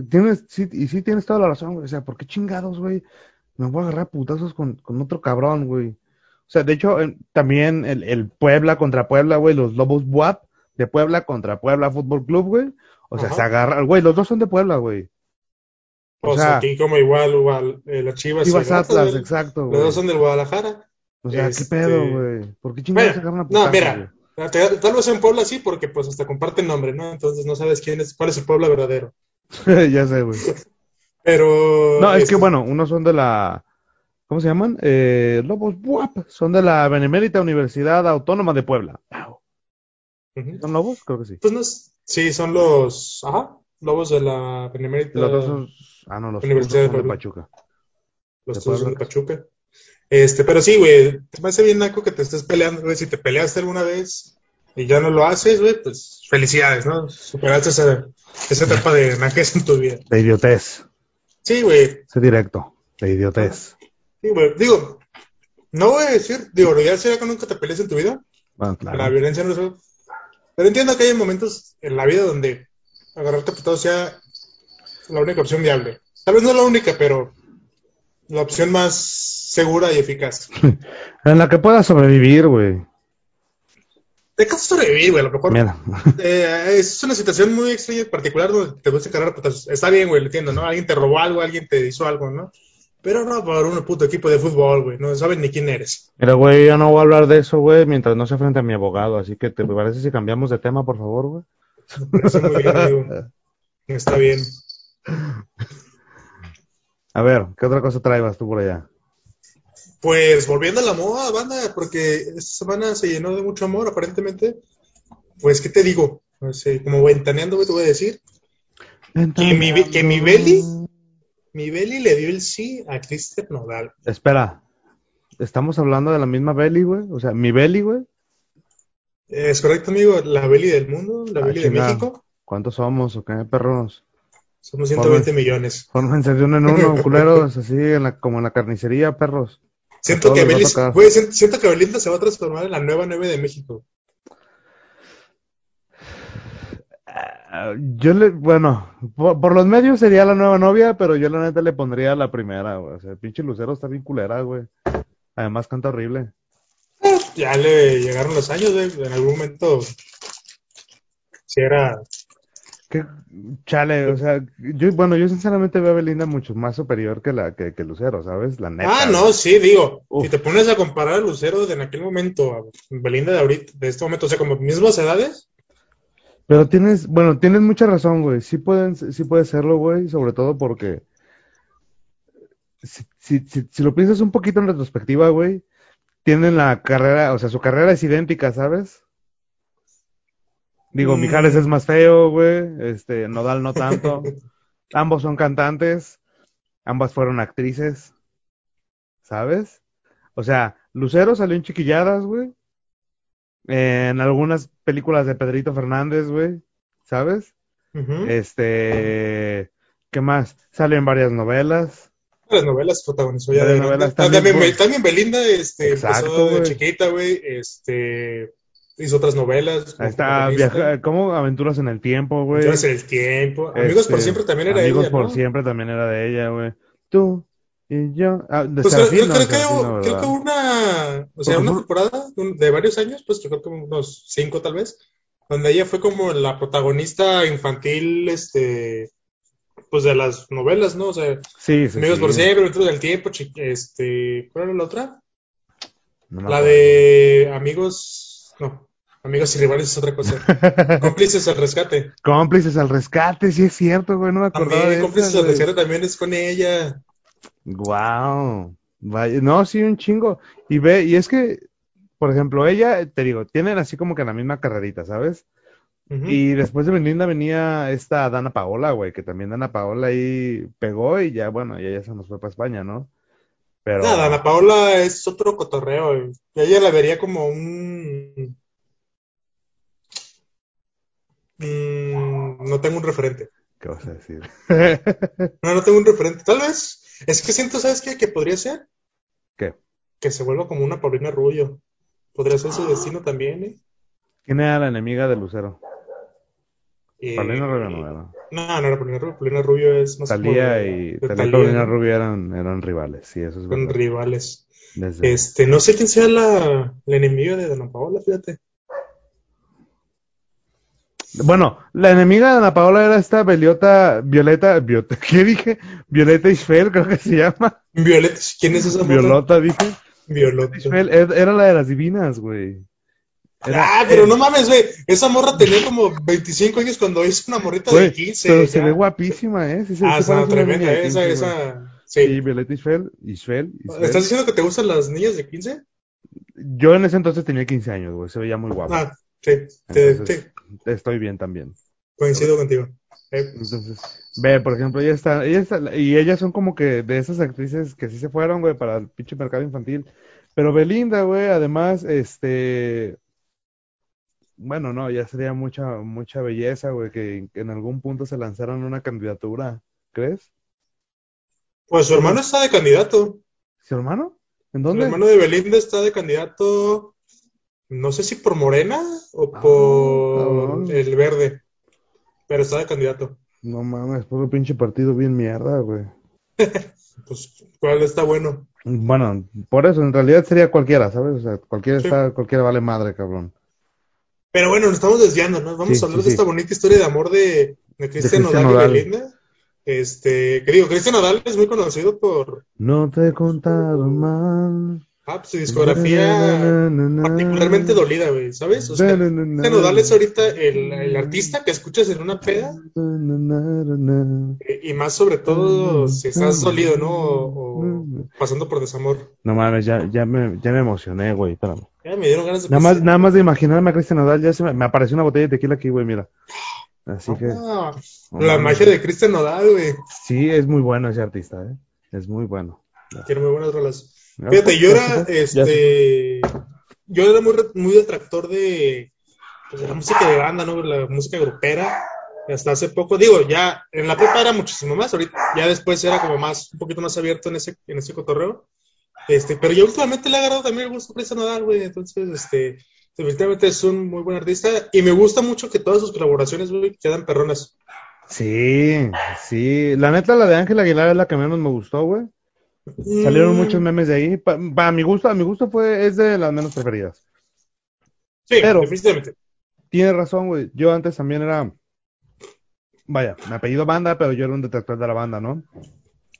tienes, sí, y sí tienes toda la razón, güey, o sea, ¿por qué chingados, güey? Me voy a agarrar putazos con, con otro cabrón, güey. O sea, de hecho, también el, el Puebla contra Puebla, güey, los Lobos Buap de Puebla contra Puebla Fútbol Club, güey. O sea, Ajá. se agarran, güey, los dos son de Puebla, güey. O, O sea, sea, aquí como igual, igual, eh, las Chivas. Chivas Atlas, güey. exacto, Los dos son del Guadalajara. O sea, este- ¿qué pedo, güey? ¿Por qué chingados se agarran a No, putazos, mira, tal vez en Puebla sí, porque pues hasta comparten nombre, ¿no? Entonces no sabes quién es, cuál es el Puebla verdadero. ya sé, güey. Pero. No, es este, que bueno, unos son de la, ¿cómo se llaman? Eh, Lobos Buap, son de la Benemérita Universidad Autónoma de Puebla. ujú. ¿Son lobos? Creo que sí. Pues no es- Sí, son los. Ajá, lobos de la Benemérita. Los dos son, ah, no, los Universidad de son de Puebla. Pachuca. Los de son de. Pachuca. Este, pero sí, güey, te me hace bien naco que te estés peleando, güey. Si te peleaste alguna vez y ya no lo haces, güey, pues felicidades, ¿no? Superaste esa, esa etapa de naquez en tu vida. De idiotez. Sí, güey, Ese directo. De idiotez. sí, güey. Digo, no voy a decir, digo, ya será que nunca te peleas en tu vida. Bueno, La claro. violencia no es Pero entiendo que hay momentos en la vida donde agarrarte a sea la única opción viable. Tal vez no la única, pero la opción más segura y eficaz. En la que puedas sobrevivir, güey. Te caso sobrevivir, güey, a lo mejor. Mira. Eh, es una situación muy extraña y particular donde te gusta putazos. Está bien, güey, lo entiendo, ¿no? Alguien te robó algo, alguien te hizo algo, ¿no? Pero no por un puto equipo de fútbol, güey. No saben ni quién eres. Mira, güey, yo no voy a hablar de eso, güey, mientras no se frente a mi abogado. Así que te parece si cambiamos de tema, por favor, güey. Me parece muy bien, amigo. Está bien. A ver, ¿qué otra cosa traebas tú por allá? Pues volviendo a la moda, banda, porque esta semana se llenó de mucho amor, aparentemente. Pues, ¿qué te digo? No sé, como ventaneando, güey, te voy a decir. Que mi, que mi Beli Mi Beli le dio el sí a Cristian Nodal. Espera, ¿estamos hablando de la misma Belly, güey? O sea, mi Belly, güey. Es correcto, amigo. La Beli del mundo, la Ah, Beli de. México. ¿Cuántos somos o qué, perros? Somos 120 Formen- millones. Fórmense de uno en uno, culeros, así en la, como en la carnicería, perros. Siento que, les va a Beli, tocar. güey, siento, siento que Belinda se va a transformar en la nueva 9 de México. Ah, Yo le, bueno, por, por los medios sería la nueva novia, pero yo la neta le pondría la primera, güey. O sea, el pinche Lucero está bien culera, güey. Además canta horrible. Ya le llegaron los años, güey. En algún momento. Si era. Que, chale, o sea, yo, bueno, yo sinceramente veo a Belinda mucho más superior que la, que, que Lucero, ¿sabes? La neta. Ah, güey. no, sí, digo. Uf. Si te pones a comparar a Lucero de en aquel momento a Belinda de ahorita, de este momento, o sea, como mismas edades. Pero tienes, bueno, tienes mucha razón, güey. Sí pueden, sí puede serlo, güey, sobre todo porque si, si, si, si lo piensas un poquito en retrospectiva, güey, tienen la carrera, o sea, su carrera es idéntica, ¿sabes? Digo, Mm. Mijares es más feo, güey, este, Nodal no tanto. Ambos son cantantes, ambas fueron actrices, ¿sabes? O sea, Lucero salió en Chiquilladas, güey. En algunas películas de Pedrito Fernández, güey, ¿sabes? Ujú. Este, ¿qué más? Salió en varias novelas. Las novelas protagonizó ya de novelas también, También, güey. también Belinda este, Exacto, empezó de güey. chiquita, güey. Este, hizo otras novelas. Ahí está, viaja, ¿cómo? Aventuras en el tiempo, güey. Aventuras en el tiempo. Amigos por Este, siempre también era Amigos ella, por ¿no? siempre también era de ella, güey. Tú y yo. Ah, de Pues creo, Serafín, creo- creo que, creo que una, o sea, una temporada de varios años, pues creo que unos cinco tal vez, donde ella fue como la protagonista infantil, este, pues de las novelas, ¿no? O sea, Sí, sí, Amigos sí. por siempre, Aventuras del tiempo, este, ¿cuál era la otra? No La de amigos, no, amigos y rivales es otra cosa. Cómplices al rescate. Cómplices al rescate, sí es cierto, güey, no me acordaba También de cómplices esa, al rescate también es con ella. Wow. Vaya, no, sí, un chingo. Y ve, y es que, por ejemplo, ella, te digo, tienen así como que la misma carrerita, ¿sabes? Y después de Belinda venía esta Dana Paola, güey, que también Dana Paola ahí pegó y ya, bueno, ya, ya se nos fue para España, ¿no? Pero, Nada, Ana Paola es otro cotorreo. eh. Ella la vería como un... Mm, no tengo un referente. ¿qué vas a decir? No, no tengo un referente. Tal vez. Es que siento, ¿sabes qué? Que podría ser ¿Qué? que se vuelva como una Paulina Rubio. Podría ser su destino también, ¿eh? ¿Quién era la enemiga de Lucero? Eh, Paulina Rubio no era. No, no era Paulina Rubio. Paulina Rubio es más como Talía de- y, Talía y Thalía, Paulina. Rubio eran, eran rivales, sí, eso es Son verdad. rivales. Desde- Este, no sé quién sea la, la enemiga de Ana Paola, fíjate. Bueno, la enemiga de Ana Paola era esta Violeta, Violeta, Violeta, ¿qué dije? Violeta Isfel, creo que se llama. Violeta, ¿quién es esa morra? Violota, dije. Violeta. Isfel, er- era la de las divinas, güey. Era- Ah, pero no mames, güey. Esa morra tenía como 25 años cuando hizo una morrita de güey, 15. pero se ve guapísima, ¿eh? Sí, Ah, niña tremenda, esa, 15, güey. esa. Sí. Sí, Violeta Isfel, Isfel, Isfel. ¿Estás diciendo que te gustan las niñas de 15? Yo en ese entonces tenía 15 años, güey, se veía muy guapo. Ah, sí, Entonces- sí, Estoy bien también. coincido contigo. Eh, Entonces, ve, por ejemplo, ella está, ella está, y ellas son como que de esas actrices que sí se fueron, güey, para el pinche mercado infantil. Pero Belinda, güey, además, este, bueno, no, ya sería mucha, mucha belleza, güey, que, que en algún punto se lanzaran una candidatura, ¿crees? Pues su hermano está de candidato. ¿Su hermano? ¿En El dónde? hermano de Belinda está de candidato, no sé si por Morena o Ah, por el Verde, pero está de candidato. No mames, puro pinche partido bien mierda, güey. Pues, ¿cuál está bueno? Bueno, por eso, en realidad sería cualquiera, ¿sabes? O sea, cualquiera Sí. está, cualquiera vale madre, cabrón. Pero bueno, nos estamos desviando, ¿no? Vamos Sí, a hablar sí, de esta bonita historia de amor de, de Cristian Cristian Nodal y Nodal. Belinda. Este, que digo, Cristian Nodal es muy conocido por No te he contado mal. Ah, pues, su discografía particularmente dolida, güey, ¿sabes? O sea, Cristian Nodal es ahorita el, el artista que escuchas en una peda eh, y más sobre todo si estás dolido, ¿no? O, o pasando por desamor. No mames, ya, ya me, ya me emocioné, güey. espérame. Ya me dieron ganas de Nada más, nada más de imaginarme a Cristian Nodal, ya se me, me apareció una botella de tequila aquí, güey, mira. Así que. Ah, la magia de Cristian Nodal, güey. Sí, es muy bueno ese artista, ¿eh? Es muy bueno. Tiene muy buenas rolas. Fíjate, yo era, este, yo era muy, muy detractor de, pues, de la música de banda, ¿no? La música grupera. Hasta hace poco, digo, ya en la prepa era muchísimo más, ahorita ya después era como más, un poquito más abierto en ese, en ese cotorreo. Este, pero yo últimamente le he agarrado también el gusto a Nodal, güey. Entonces, este, definitivamente es un muy buen artista y me gusta mucho que todas sus colaboraciones, güey, quedan perronas. Sí, sí. La neta, la de Ángel Aguilar es la que menos me gustó, güey. Salieron Mm, muchos memes de ahí. Pa- Para mi gusto, a mi gusto fue, es de las menos preferidas. Sí, pero- definitivamente. Tienes razón, güey. Yo antes también era. Vaya, me apellido banda, pero yo era un detractor de la banda, ¿no?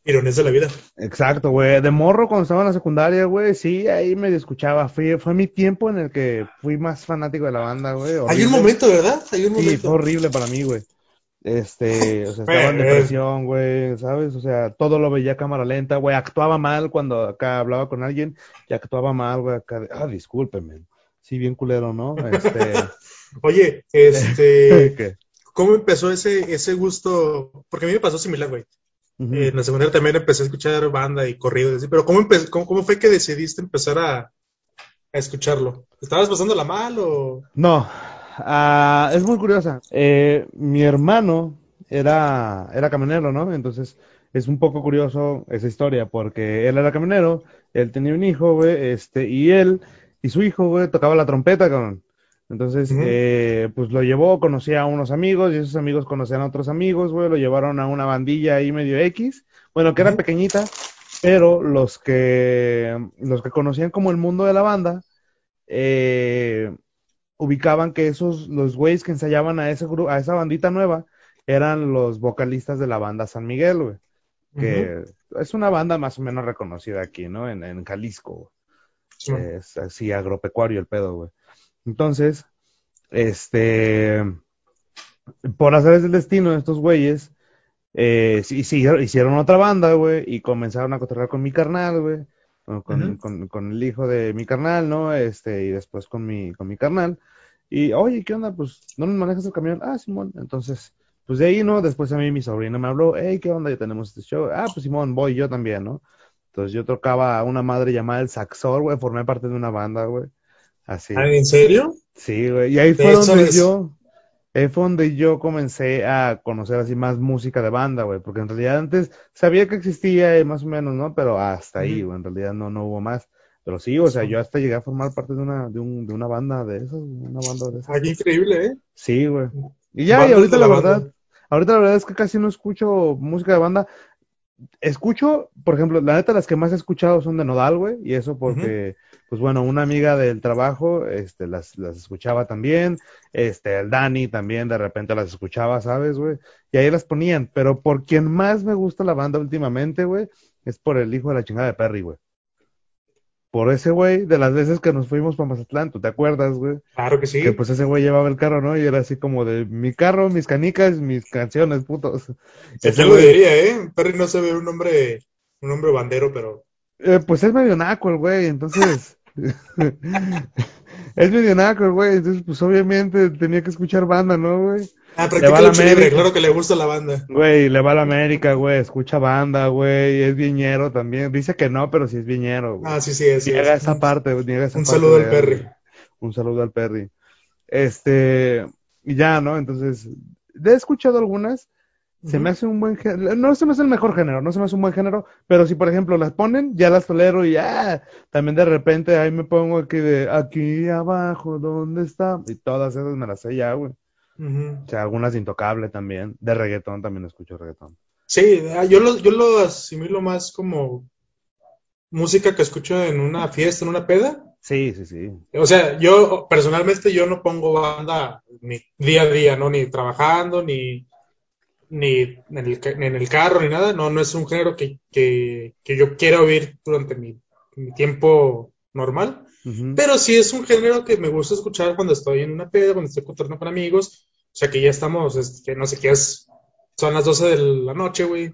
Ironías de la vida. Exacto, güey. De morro, cuando estaba en la secundaria, güey, sí, ahí me escuchaba. Fue, fue mi tiempo en el que fui más fanático de la banda, güey. Hay un momento, ¿verdad? Hay un Sí, momento. fue horrible para mí, güey. Este, o sea, estaba en depresión, güey, ¿sabes? O sea, todo lo veía a cámara lenta, güey. Actuaba mal cuando acá hablaba con alguien y actuaba mal, güey. Acá, de, ah, discúlpeme. Sí, bien culero, ¿no? Este, Oye, este, ¿qué? ¿cómo empezó ese, ese gusto? Porque a mí me pasó similar, güey. Eh, en la secundaria también empecé a escuchar banda y corridos, pero ¿cómo, cómo, cómo fue que decidiste empezar a, a escucharlo? ¿Estabas pasándola mal o...? No, ah, es muy curiosa. Eh, mi hermano era, era camionero, ¿no? Entonces es un poco curioso esa historia porque él era camionero, él tenía un hijo, güey, este, y él y su hijo, güey, tocaba la trompeta, cabrón. Entonces, eh, pues lo llevó, conocía a unos amigos y esos amigos conocían a otros amigos, güey, lo llevaron a una bandilla ahí medio X, bueno, que era pequeñita, pero los que, los que conocían como el mundo de la banda, eh, ubicaban que esos, los güeyes que ensayaban a ese a esa bandita nueva, eran los vocalistas de la banda San Miguel, güey, que es una banda más o menos reconocida aquí, ¿no? En, en Jalisco, güey. Sí. Es así agropecuario el pedo, güey. Entonces, este, por hacer del destino, estos güeyes, eh, sí- sí, hicieron otra banda, güey, y comenzaron a cotorrear con mi carnal, güey, con, con, Ujú. con- con el hijo de mi carnal, ¿no? Este, y después con mi, con mi carnal. Y, oye, ¿qué onda? Pues, ¿no nos manejas el camión? Ah, Simón. Entonces, pues de ahí, ¿no? Después a mí mi sobrina me habló, hey, ¿qué onda? Ya tenemos este show. Ah, pues Simón, voy yo también, ¿no? Entonces yo tocaba a una madre llamada El Saxor, güey, formé parte de una banda, güey. Así. Ah, ¿En serio? Sí, güey. Y ahí De fue donde es- yo, fue donde yo comencé a conocer así más música de banda, güey. Porque en realidad antes sabía que existía eh, más o menos, ¿no? Pero hasta ahí, güey. En realidad no, no hubo más. Pero sí, o sea, yo hasta llegué a formar parte de una, de un, de una banda de esas, una banda de esas. Ah, qué increíble, ¿eh? Sí, güey. Y ya, y ahorita la la verdad, ahorita la verdad es que casi no escucho música de banda. Escucho, por ejemplo, la neta las que más he escuchado son de Nodal, güey, y eso porque, pues bueno, una amiga del trabajo, este, las, las escuchaba también, este, el Dani también de repente las escuchaba, ¿sabes, güey? Y ahí las ponían, pero por quien más me gusta la banda últimamente, güey, es por el hijo de la chingada de Perry, güey. Por ese güey, de las veces que nos fuimos para Mazatlán, ¿tú te acuerdas, güey? Claro que sí. Que pues ese güey llevaba el carro, ¿no? Y era así como de mi carro, mis canicas, mis canciones, putos. Se te lo diría, ¿eh? Perry no se ve un hombre, un hombre bandero, pero... Eh, pues es medio naco el güey, entonces. es medio naco el güey, entonces pues obviamente tenía que escuchar banda, ¿no, güey? Ah, Le va practica la lucha libre, América. claro que le gusta la banda. Güey, le va a la América, güey, escucha banda, güey, es viñero también. Dice que no, pero sí es viñero, güey. Ah, sí, sí, sí. Niega es. esa parte, niega esa Un parte saludo de al Perry. Un saludo al Perry. Este, y ya, ¿no? Entonces, he escuchado algunas, se me hace un buen género, no se me hace el mejor género, no se me hace un buen género, pero si por ejemplo las ponen, ya las tolero y ya, también de repente ahí me pongo aquí de, aquí abajo, ¿dónde está? Y todas esas me las sé ya, güey. O sea, algunas de Intocable también, de reggaetón también escucho reggaetón. Sí, ah, yo lo, yo lo asimilo más como música que escucho en una fiesta, en una peda. Sí, sí, sí. O sea, yo personalmente yo no pongo banda ni día a día, ¿no? Ni trabajando, ni, ni en el, ni en el carro, ni nada. No, no es un género que, que, que yo quiera oír durante mi, mi tiempo normal. Pero sí es un género que me gusta escuchar cuando estoy en una peda, cuando estoy cotorreando con amigos. O sea, que ya estamos, este, que no sé qué es, son las 12 de la noche, güey.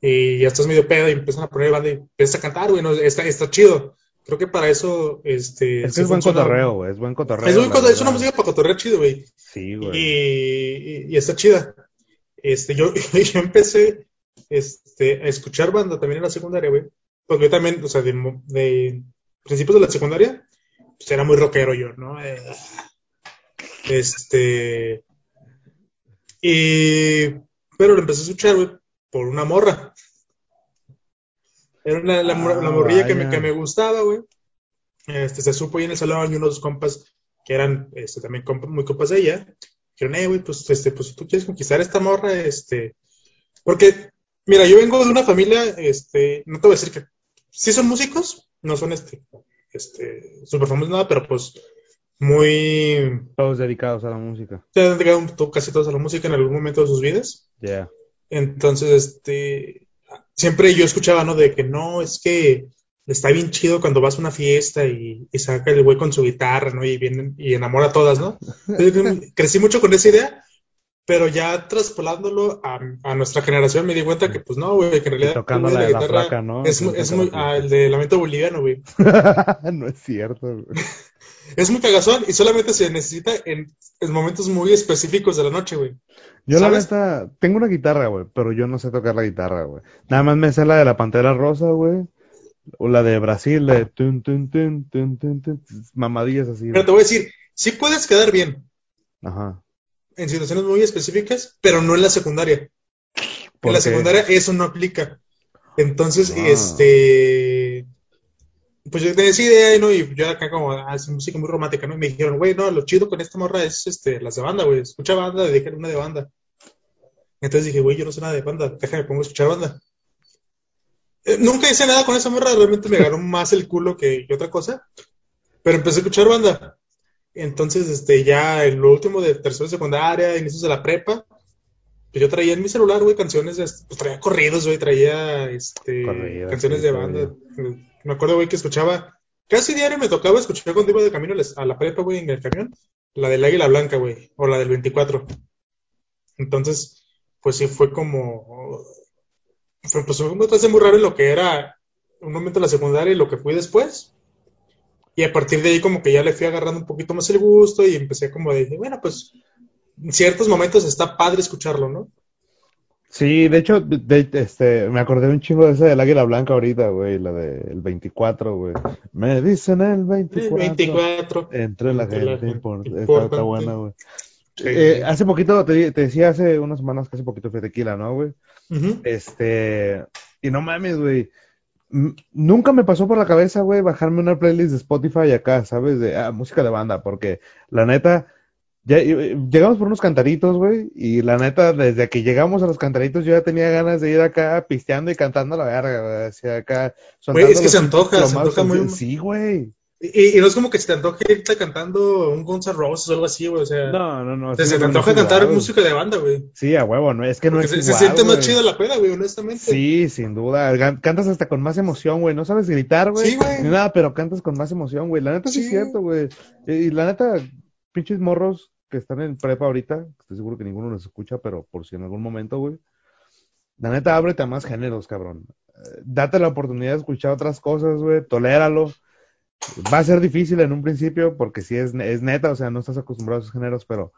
Y ya estás medio pedo y empiezan a poner banda y empiezas a cantar, güey. no, está, está chido. creo que para eso, este... Es que es buen funciona. cotorreo, güey. Es buen cotorreo. Es, coto- es una música para cotorrear chido, güey. Sí, güey. Y, y está chida. Este, yo, yo empecé este, a escuchar banda también en la secundaria, güey. Porque yo también, o sea, de, de principios de la secundaria, pues era muy rockero yo, ¿no? Eh, este. Y. Pero lo empecé a escuchar, güey, por una morra. Era una- la, mor- Ah, la morrilla que me, que me gustaba, güey. Este, se supo ahí en el salón y unos compas que eran este, también muy compas de ella. Dijeron, eh, güey, pues, este, pues si tú quieres conquistar a esta morra, este. Porque, mira, yo vengo de una familia, este, no te voy a decir que sí son músicos, no son este, este, súper famosos nada, pero pues muy, Todos dedicados a la música. se han dedicado casi todos a la música en algún momento de sus vidas. Yeah. Entonces, este, siempre yo escuchaba, ¿no? De que no, es que está bien chido cuando vas a una fiesta y, y saca el güey con su guitarra, ¿no? Y vienen y enamora a todas, ¿no? Entonces, Crecí mucho con esa idea, pero ya traspolándolo a, a nuestra generación me di cuenta que, pues no, güey, que en Y realidad tocando el la de la guitarra flaca, ¿no? es, es saca muy, ah, el de lamento boliviano, güey. no es cierto, güey. Es muy cagazón y solamente se necesita en, en momentos muy específicos de la noche, güey. Yo ¿Sabes? la neta, tengo una guitarra, güey, pero yo no sé tocar la guitarra, güey. Nada más me sé la de la Pantera Rosa, güey. O la de Brasil, de tun, tun, tun, tun, tun, tun, mamadillas así. Pero te voy a decir, sí puedes quedar bien Ajá. En situaciones muy específicas, pero no en la secundaria. ¿Por En la qué? secundaria eso no aplica. Entonces, Ah. este, pues yo tenía esa idea, ¿no? Y yo acá como, ah, es música muy romántica, ¿no? Y me dijeron, güey, no, lo chido con esta morra es, este, las de banda, güey. Escucha banda, dedícale una de banda. Entonces dije, güey, yo no sé nada de banda, déjame pongo a escuchar banda. Eh, nunca hice nada con esa morra, realmente me ganó más el culo que, que otra cosa. Pero empecé a escuchar banda. Entonces, este, ya en lo último de tercera y secundaria, inicios de la prepa, pues yo traía en mi celular, güey, canciones, de, pues traía corridos, güey, traía, este, canciones sí, de banda. Me acuerdo, güey, que escuchaba, casi diario me tocaba escuchar cuando iba de camino a la- prepa, güey, en el camión, la del Águila Blanca, güey, o la del 24. Entonces, pues sí, fue como, fue, pues me traje muy raro en lo que era un momento de la secundaria y lo que fui después. Y a partir de ahí como que ya le fui agarrando un poquito más el gusto y empecé como de, bueno, pues en ciertos momentos está padre escucharlo, ¿no? Sí, de hecho, de- de- este, me acordé un chingo de esa del Águila Blanca ahorita, güey, la del 24, güey. Me dicen el 24. 24. Entre la Entre la gente, gente impor- está, está buena, güey. Sí. Eh, hace poquito, te, te decía hace unas semanas que hace poquito fui a tequila, ¿no, güey? Este, y no mames, güey. Nunca me pasó por la cabeza, güey, bajarme una playlist de Spotify acá, ¿sabes? De ah, música de banda, porque la neta, ya, eh, llegamos por unos cantaritos, güey, y la neta, desde que llegamos a los cantaritos, yo ya tenía ganas de ir acá pisteando y cantando la verga, güey, hacia acá. Güey, es que se antoja, se antoja muy-. Sí, güey. Y, y no es como que se te antoje irte cantando un Guns N' Roses o algo así, güey. O sea, No, no, no. sí, se te antoja cantar música de banda, güey. Sí, a huevo, no, es que no Porque es se, se siente más chida la peda, güey, honestamente. Sí, sin duda. Cantas hasta con más emoción, güey. No sabes gritar, güey. Sí, güey. Ni nada, pero cantas con más emoción, güey. La neta sí, es cierto, güey. Y, la neta, pinches morros que están en prepa ahorita, estoy seguro que ninguno los escucha, pero por si en algún momento, güey. La neta, ábrete a más géneros, cabrón. Eh, Date la oportunidad de escuchar otras cosas, güey. Toléralo. Va a ser difícil en un principio porque sí es, es neta, o sea, no estás acostumbrado a esos géneros, pero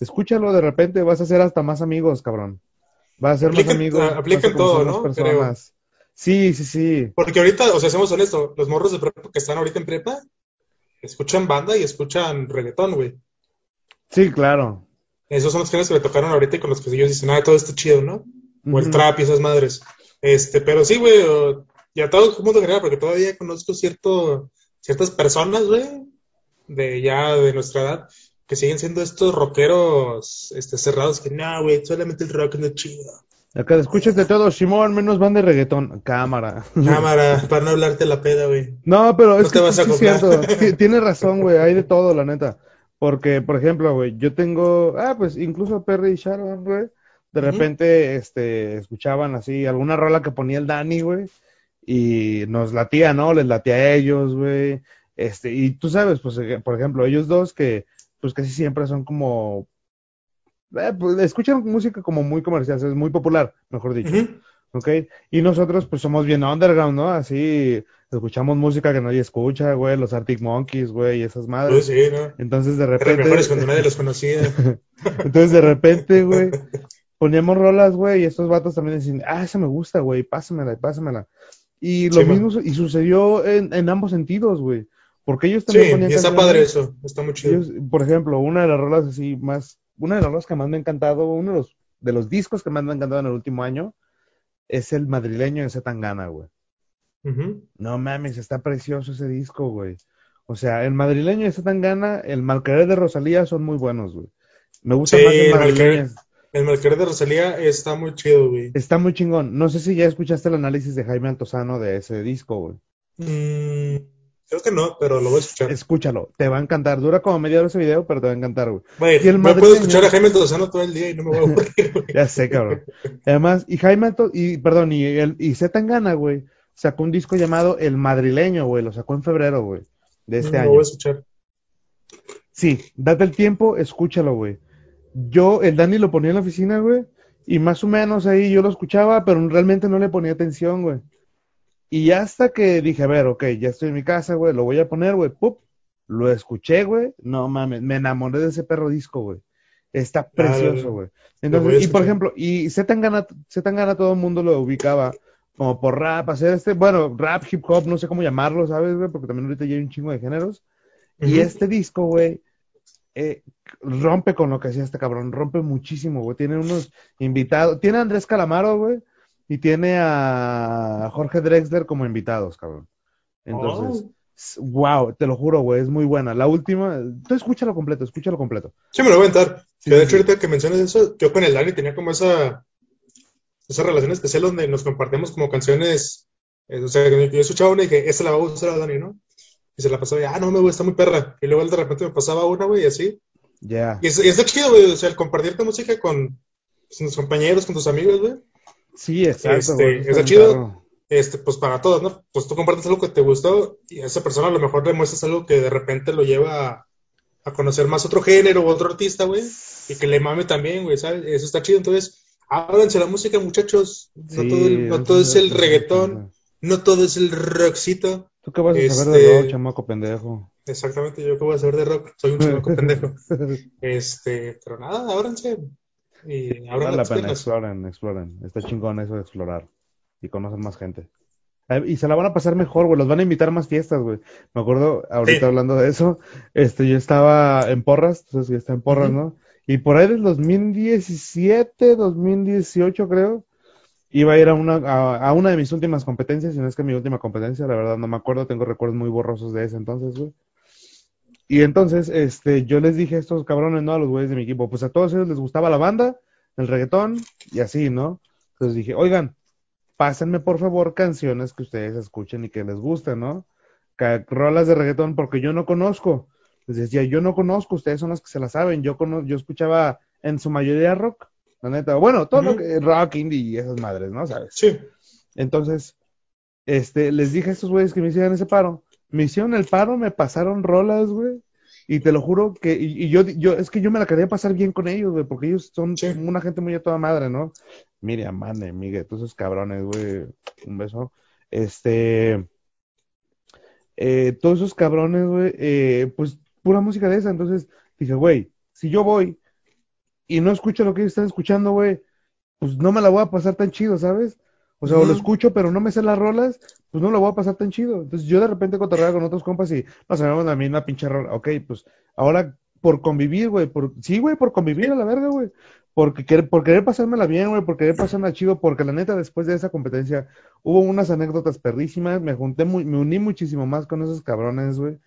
escúchalo de repente, vas a hacer hasta más amigos, cabrón. Vas a ser Aplica- más amigos. ah, aplica vas a en todo, ¿no? personas. Sí, sí, sí. Porque ahorita, o sea, seamos honestos, los morros de prepa que están ahorita en prepa escuchan banda y escuchan reggaetón, güey. Sí, claro. Esos son los géneros que me tocaron ahorita y con los que ellos dicen, ah, todo está chido, ¿no? O el trap y esas madres. Este, pero sí, güey, y a todo el mundo en general, porque todavía conozco cierto, ciertas personas, güey, de ya de nuestra edad, que siguen siendo estos rockeros, este, cerrados, que no, güey, solamente el rock no es chido. Acá escuchas de todo, Simón, menos van de reggaetón. Cámara. Cámara, para no hablarte la peda, güey. No, pero es No te vas a cierto. Tienes razón, güey. Hay de todo, la neta. Porque, por ejemplo, güey, yo tengo, ah, pues incluso Perry y Sharon, güey, de repente, este, escuchaban así alguna rola que ponía el Dani, güey, y nos latía, ¿no? Les latía a ellos, güey. Este, y tú sabes, pues, eh, por ejemplo, ellos dos que, pues casi siempre son como, eh, pues, escuchan música como muy comercial, es muy popular, mejor dicho. ¿ok? Y nosotros pues somos bien underground, ¿no? Así escuchamos música que nadie escucha, güey, los Arctic Monkeys, güey, y esas madres. Pues sí, ¿no? Entonces de Eran repente... mejores cuando nadie los conocía. Entonces de repente, güey, poníamos rolas, güey, y estos vatos también decían, ah, esa me gusta, güey, pásamela, pásamela. Y lo Sí, mismo, man. y sucedió en, en ambos sentidos, güey. Porque ellos también Sí, ponían y está canciones- padre eso, está muy chido. ellos, por ejemplo, una de las rolas así más, una de las rolas que más me ha encantado, uno de los, de los discos que más me ha encantado en el último año, es el madrileño de Zetangana, güey. No mames, está precioso ese disco, güey. O sea, el madrileño de Zetangana, el Malquerer de Rosalía son muy buenos, güey. Me gusta Sí, más el el madrileño. El Malquerer de Rosalía está muy chido, güey. Está muy chingón. No sé si ya escuchaste el análisis de Jaime Altozano de ese disco, güey. Mm, creo que no, pero lo voy a escuchar. Escúchalo, te va a encantar. Dura como media hora ese video, pero te va a encantar, güey. Güey, y el no puedo escuchar a Jaime Tozano todo el día y no me voy a aburrir, güey. Ya sé, cabrón. Además, y Jaime Alto- y perdón, y el y Z Tangana, güey, sacó un disco llamado El Madrileño, güey, lo sacó en febrero, güey, de este Mm, año. Lo voy a escuchar. Sí, date el tiempo, escúchalo, güey. Yo, el Dani lo ponía en la oficina, güey, y más o menos ahí yo lo escuchaba, pero realmente no le ponía atención, güey. Y hasta que dije, a ver, ok, ya estoy en mi casa, güey, lo voy a poner, güey, pup, lo escuché, güey, no mames, me enamoré de ese perro disco, güey. Está precioso, Ah, güey. voy a Entonces, y por ejemplo, y Zetangana, Zetangana todo el mundo lo ubicaba como por rap, hacer este, bueno, rap, hip hop, no sé cómo llamarlo, ¿sabes, güey? Porque también ahorita ya hay un chingo de géneros. Y este disco, güey, eh, rompe con lo que hacía este cabrón, rompe muchísimo, güey. Tiene unos invitados, tiene a Andrés Calamaro, güey, y tiene a Jorge Drexler como invitados, cabrón. Entonces, Oh. wow, te lo juro, güey, es muy buena. La última, tú escúchalo completo, escúchalo completo. Sí, me lo voy a entrar. Sí, que de sí, hecho, ahorita que mencionas eso, yo con el Dani tenía como esa, esa relación especial donde nos compartimos como canciones. eh, o sea, que yo escuchaba una y dije, esta la va a gustar a Dani, ¿no? Y se la pasaba y, ah, no, me gusta muy perra. Y luego él de repente me pasaba una, güey, y así. Ya. Y, es, y está chido, güey, o sea, el compartir tu música con tus compañeros, con tus amigos, güey. Sí, exacto, Este, güey. está chido. Este, pues para todos, ¿no? Pues tú compartes algo que te gustó y a esa persona a lo mejor le muestras algo que de repente lo lleva a, a conocer más otro género o otro artista, güey, y que le mame también, güey, ¿sabes? Eso está chido. Entonces, ábranse la música, muchachos. No Sí, todo, no todo es el reggaetón, no todo es el rockcito. ¿Tú qué vas a saber de Este- rock, chamaco pendejo? Exactamente, yo que voy a saber de rock, soy un chamaco pendejo. Este, pero nada, ábranse y abran Vale la pena, exploren, exploren. Está chingón eso de explorar y conocer más gente. Y se la van a pasar mejor, güey. Los van a invitar a más fiestas, güey. Me acuerdo, ahorita Sí. hablando de eso, este, yo estaba en Porras, entonces ya está en Porras. ¿no? Y por ahí del 2017, 2018, creo, iba a ir a una, a, una de mis últimas competencias, y no es que mi última competencia, la verdad no me acuerdo, tengo recuerdos muy borrosos de ese entonces, güey. Y entonces, este, yo les dije a estos cabrones, ¿no? A los güeyes de mi equipo, pues a todos ellos les gustaba la banda, el reggaetón y así, ¿no? Entonces dije, oigan, pásenme por favor canciones que ustedes escuchen y que les gusten, ¿no? Rolas de reggaetón porque yo no conozco. Les decía, yo no conozco, ustedes son los que se la saben. Yo cono yo escuchaba en su mayoría rock, la neta. Bueno, todo lo Ujú. que rock, indie y esas madres, ¿no? ¿Sabes? Sí, Entonces, este, les dije a estos güeyes que me hicieran ese paro. Me hicieron el paro, me pasaron rolas, güey. Y te lo juro que, y, y yo, yo, es que yo me la quería pasar bien con ellos, güey, porque ellos son Sí. una gente muy a toda madre, ¿no? Miriam, Mane, Miguel, todos esos cabrones, güey, un beso. Este, eh, todos esos cabrones, güey, eh, pues pura música de esa. Entonces dije, güey, si yo voy y no escucho lo que ellos están escuchando, güey, pues no me la voy a pasar tan chido, ¿sabes? O sea, o lo escucho, pero no me sé las rolas, pues no lo voy a pasar tan chido. Entonces yo de repente cotorreaba con otros compas y no sabemos la misma pinche rola. Ok, pues ahora por convivir, güey, por, sí, güey, por convivir a la verga, güey. Porque querer, por querer pasármela bien, güey, por querer pasármela chido, porque la neta, después de esa competencia, hubo unas anécdotas perrísimas, me junté muy, me uní muchísimo más con esos cabrones, güey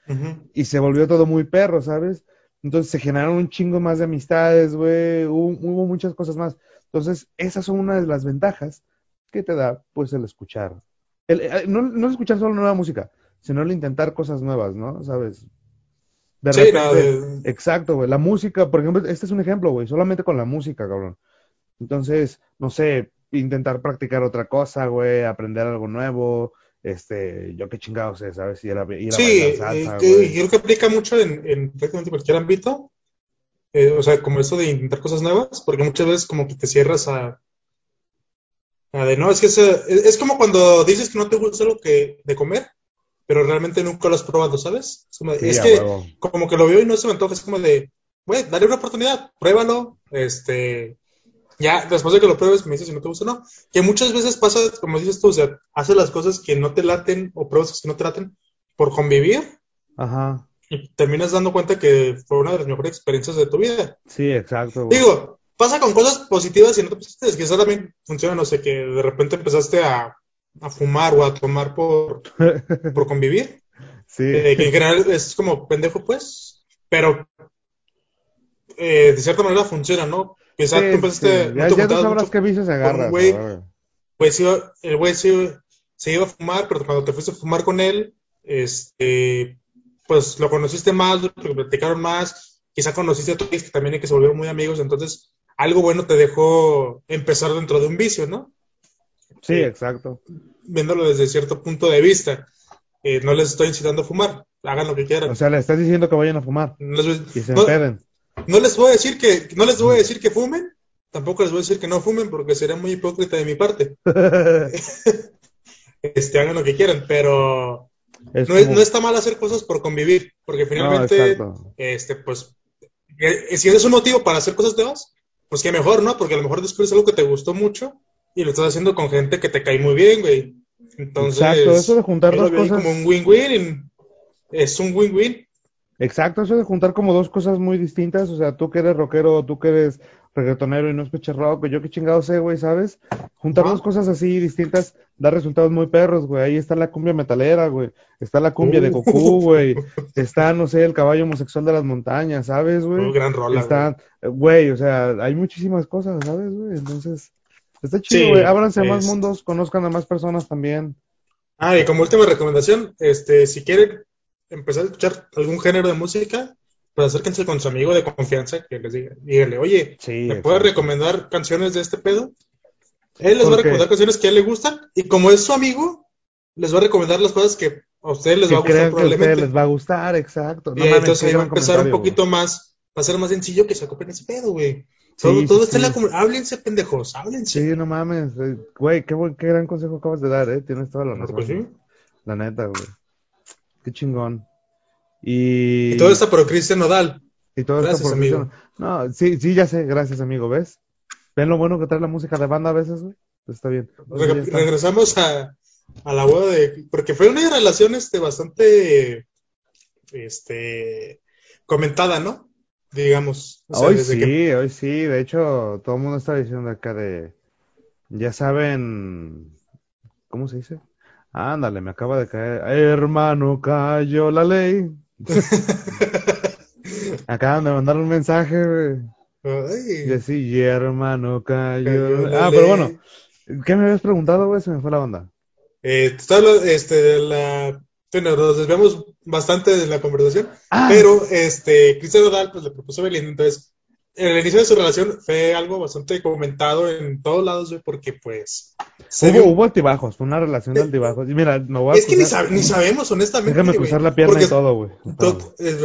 y se volvió todo muy perro, ¿sabes? Entonces se generaron un chingo más de amistades, güey, hubo, hubo muchas cosas más. Entonces, esas son una de las ventajas que te da, pues, el escuchar. El, el- no, escuchar solo nueva música, sino el intentar cosas nuevas, ¿no? ¿Sabes? De Sí, repente, no, de- exacto, güey. La música, por ejemplo, este es un ejemplo, güey, solamente con la música, cabrón. Entonces, no sé, intentar practicar otra cosa, güey, aprender algo nuevo, este, yo qué chingados sé, ¿sabes? Ir a, ir a Sí, eh, salsa, que- güey. creo que aplica mucho en, en prácticamente cualquier ámbito. Eh, o sea, como eso de intentar cosas nuevas, porque muchas veces como que te cierras a, La de, no, es que es, es como cuando dices que no te gusta algo que, de comer, pero realmente nunca lo has probado, ¿sabes? Es, como de- Sí, es a que huevo. como que lo veo y no se me antoja, es como de, güey, dale una oportunidad, pruébalo, este, ya, después de que lo pruebes me dices si no te gusta o no. Que muchas veces pasa, como dices tú, o sea, haces las cosas que no te laten o pruebas que no te laten por convivir Ajá. y terminas dando cuenta que fue una de las mejores experiencias de tu vida. Sí, exacto, güey. Digo, pasa con cosas positivas y no te que eso también funciona, no sé, que de repente empezaste a, a fumar o a tomar por, por convivir, Sí. eh, que en general es como pendejo, pues, pero eh, de cierta manera funciona, ¿no? Quizá Sí, tú empezaste, sí. no Ya, ya tú sabrás qué vicios agarras, güey, pues iba- el güey se, se iba a fumar, pero cuando te fuiste a fumar con él, este, pues lo conociste más, lo platicaron más, quizá conociste a otros que también hay que se volvieron muy amigos, entonces algo bueno te dejó empezar dentro de un vicio, ¿no? Sí, Eh, exacto. Viéndolo desde cierto punto de vista. Eh, no les estoy incitando a fumar, hagan lo que quieran. O sea, le estás diciendo que vayan a fumar no, y se no-. No les voy a decir que, no les voy a decir que fumen, tampoco les voy a decir que no fumen porque sería muy hipócrita de mi parte. Este, hagan lo que quieran, pero Es no, es- como- no está mal hacer cosas por convivir, porque finalmente, este, pues, eh, si es un motivo para hacer cosas nuevas, pues qué mejor, ¿no? Porque a lo mejor descubres algo que te gustó mucho y lo estás haciendo con gente que te cae muy bien, güey. Entonces, Exacto, eso de juntar dos cosas- como un win-win, es un win-win. Exacto, eso de juntar como dos cosas muy distintas, o sea, tú que eres rockero, tú que eres reggaetonero y no escuchas rock, yo qué chingado sé, güey, ¿sabes? Juntar dos cosas así distintas da resultados muy perros, güey. Ahí está la cumbia metalera, güey. Está la cumbia de Uh. Goku, güey. Está, no sé, el caballo homosexual de las montañas, ¿sabes, güey? Una gran rola, Está, güey, o sea, hay muchísimas cosas, ¿sabes, güey? Entonces, está chido, Sí, güey. Ábranse a más es- mundos, conozcan a más personas también. Ah, y como última recomendación, este, si quieren empezar a escuchar algún género de música, pues acérquense con su amigo de confianza que les diga, díganle, oye, Sí, ¿me puedes recomendar canciones de este pedo? Él les va a recomendar canciones que a él le gustan y como es su amigo, les va a recomendar las cosas que a ustedes les Que va a gustar crean que probablemente. les va a gustar, exacto. No entonces ahí va a empezar un poquito más, va a ser más sencillo que se ocupen ese pedo, güey. Sí, Todo, sí, todo está en la comunidad. Háblense, pendejos, háblense. Sí, no mames, eh, güey, qué, buen- qué gran consejo acabas de dar, eh, tienes toda la razón, pues sí. la neta, güey, qué chingón. Y, Y todo está por Cristian Nodal. y todo esto Gracias, por amigo. Cristian- No, sí, sí, ya sé, gracias, amigo, ¿ves? ¿Ven lo bueno que trae la música de banda a veces, güey? Está bien. Pues Reg- ya está. regresamos a, a la boda de. Porque fue una relación este, bastante. Este. Comentada, ¿no? Digamos. O sea, Hoy desde sí, que- hoy sí, de hecho, todo el mundo está diciendo acá de, ya saben, ¿cómo se dice? Ándale, me acaba de caer, hermano, cayó la ley. Acaban de mandar un mensaje, güey. Y así, y hermano, cayó. cayó la- Ah, pero bueno, ¿qué me habías preguntado, güey? Se me fue la onda. Eh, este, de la. Bueno, nos desviamos bastante de la conversación. Ah. Pero este, Cristian Nodal pues, le propuso a Belinda. Entonces, el inicio de su relación fue algo bastante comentado en todos lados, güey, porque pues. se Hubo, hubo altibajos, fue una relación de altibajos. Y mira, no voy a Es que ni, sab- ni sabemos, honestamente. Déjame cruzar la pierna y todo, güey. eh,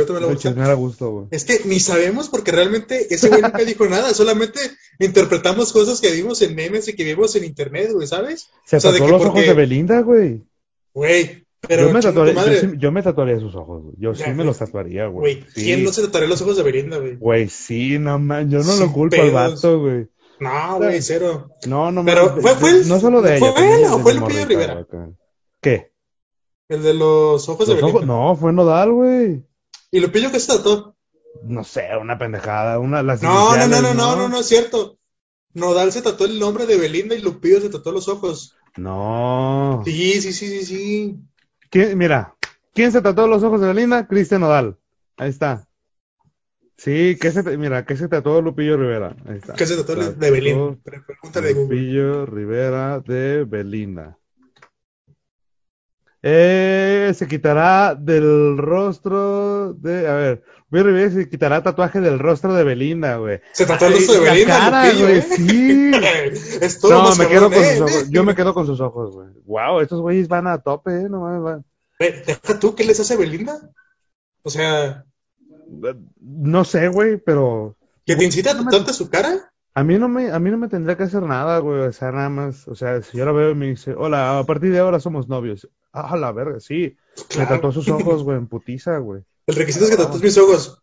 güey. Es que ni sabemos porque realmente ese güey nunca dijo nada, solamente interpretamos cosas que vimos en memes y que vimos en internet, güey, ¿sabes? Se O sea, de que los ojos porque- de Belinda, güey. Güey, pero yo, me tatuaría, yo, madre, sí, yo me tatuaría sus ojos, güey. Yo Ya, sí me güey. los tatuaría, güey. güey, Sí. ¿quién no se tatuaría los ojos de Belinda, güey? Güey, sí, no man, yo no Sin lo culpo al vato, güey. No, güey, cero. No, no Pero, ¿fue- fue el- no solo de fue ella, él o fue morrita, Rivera? acá. ¿Qué? El de los ojos de Belinda. ojos, no, fue Nodal, güey. ¿Y Lupillo qué se tatuó? No sé, una pendejada, una las No, no, no, iniciales, no, no, no, no es cierto. Nodal se tatuó el nombre de Belinda y Lupillo se tatuó los ojos. No. Sí, sí, sí, sí, sí. ¿Quién- mira, ¿quién se tatuó los ojos de Belinda? Cristian Nodal. Ahí está. Sí, ¿qué se mira, ¿qué se tatuó Lupillo Rivera? Ahí está. ¿Qué se tatuó de Belinda? Pregúntale Google. Lupillo Rivera de Belinda. Eh, se quitará del rostro de, a ver, Rivera se quitará tatuaje del rostro de Belinda, güey. Se tatuó el rostro de la Belinda, cara, Lupillo, güey, ¿eh? sí. es todo No, me quedo con ¿eh? sus ojos. Yo me quedo con sus ojos, güey. Wow, estos güeyes van a tope, eh, no mames, van. Deja tú, ¿qué les hace Belinda? O sea, No sé, güey, pero que te incita a No me- tatuarte su cara. A mí no me, a mí no me tendría que hacer nada, güey. O sea, nada más. O sea, si yo la veo y me dice, hola, a partir de ahora somos novios. Ah, la verga, sí. Me Claro. tatuó sus ojos, güey, en putiza, güey. El requisito es que tatúes mis ojos.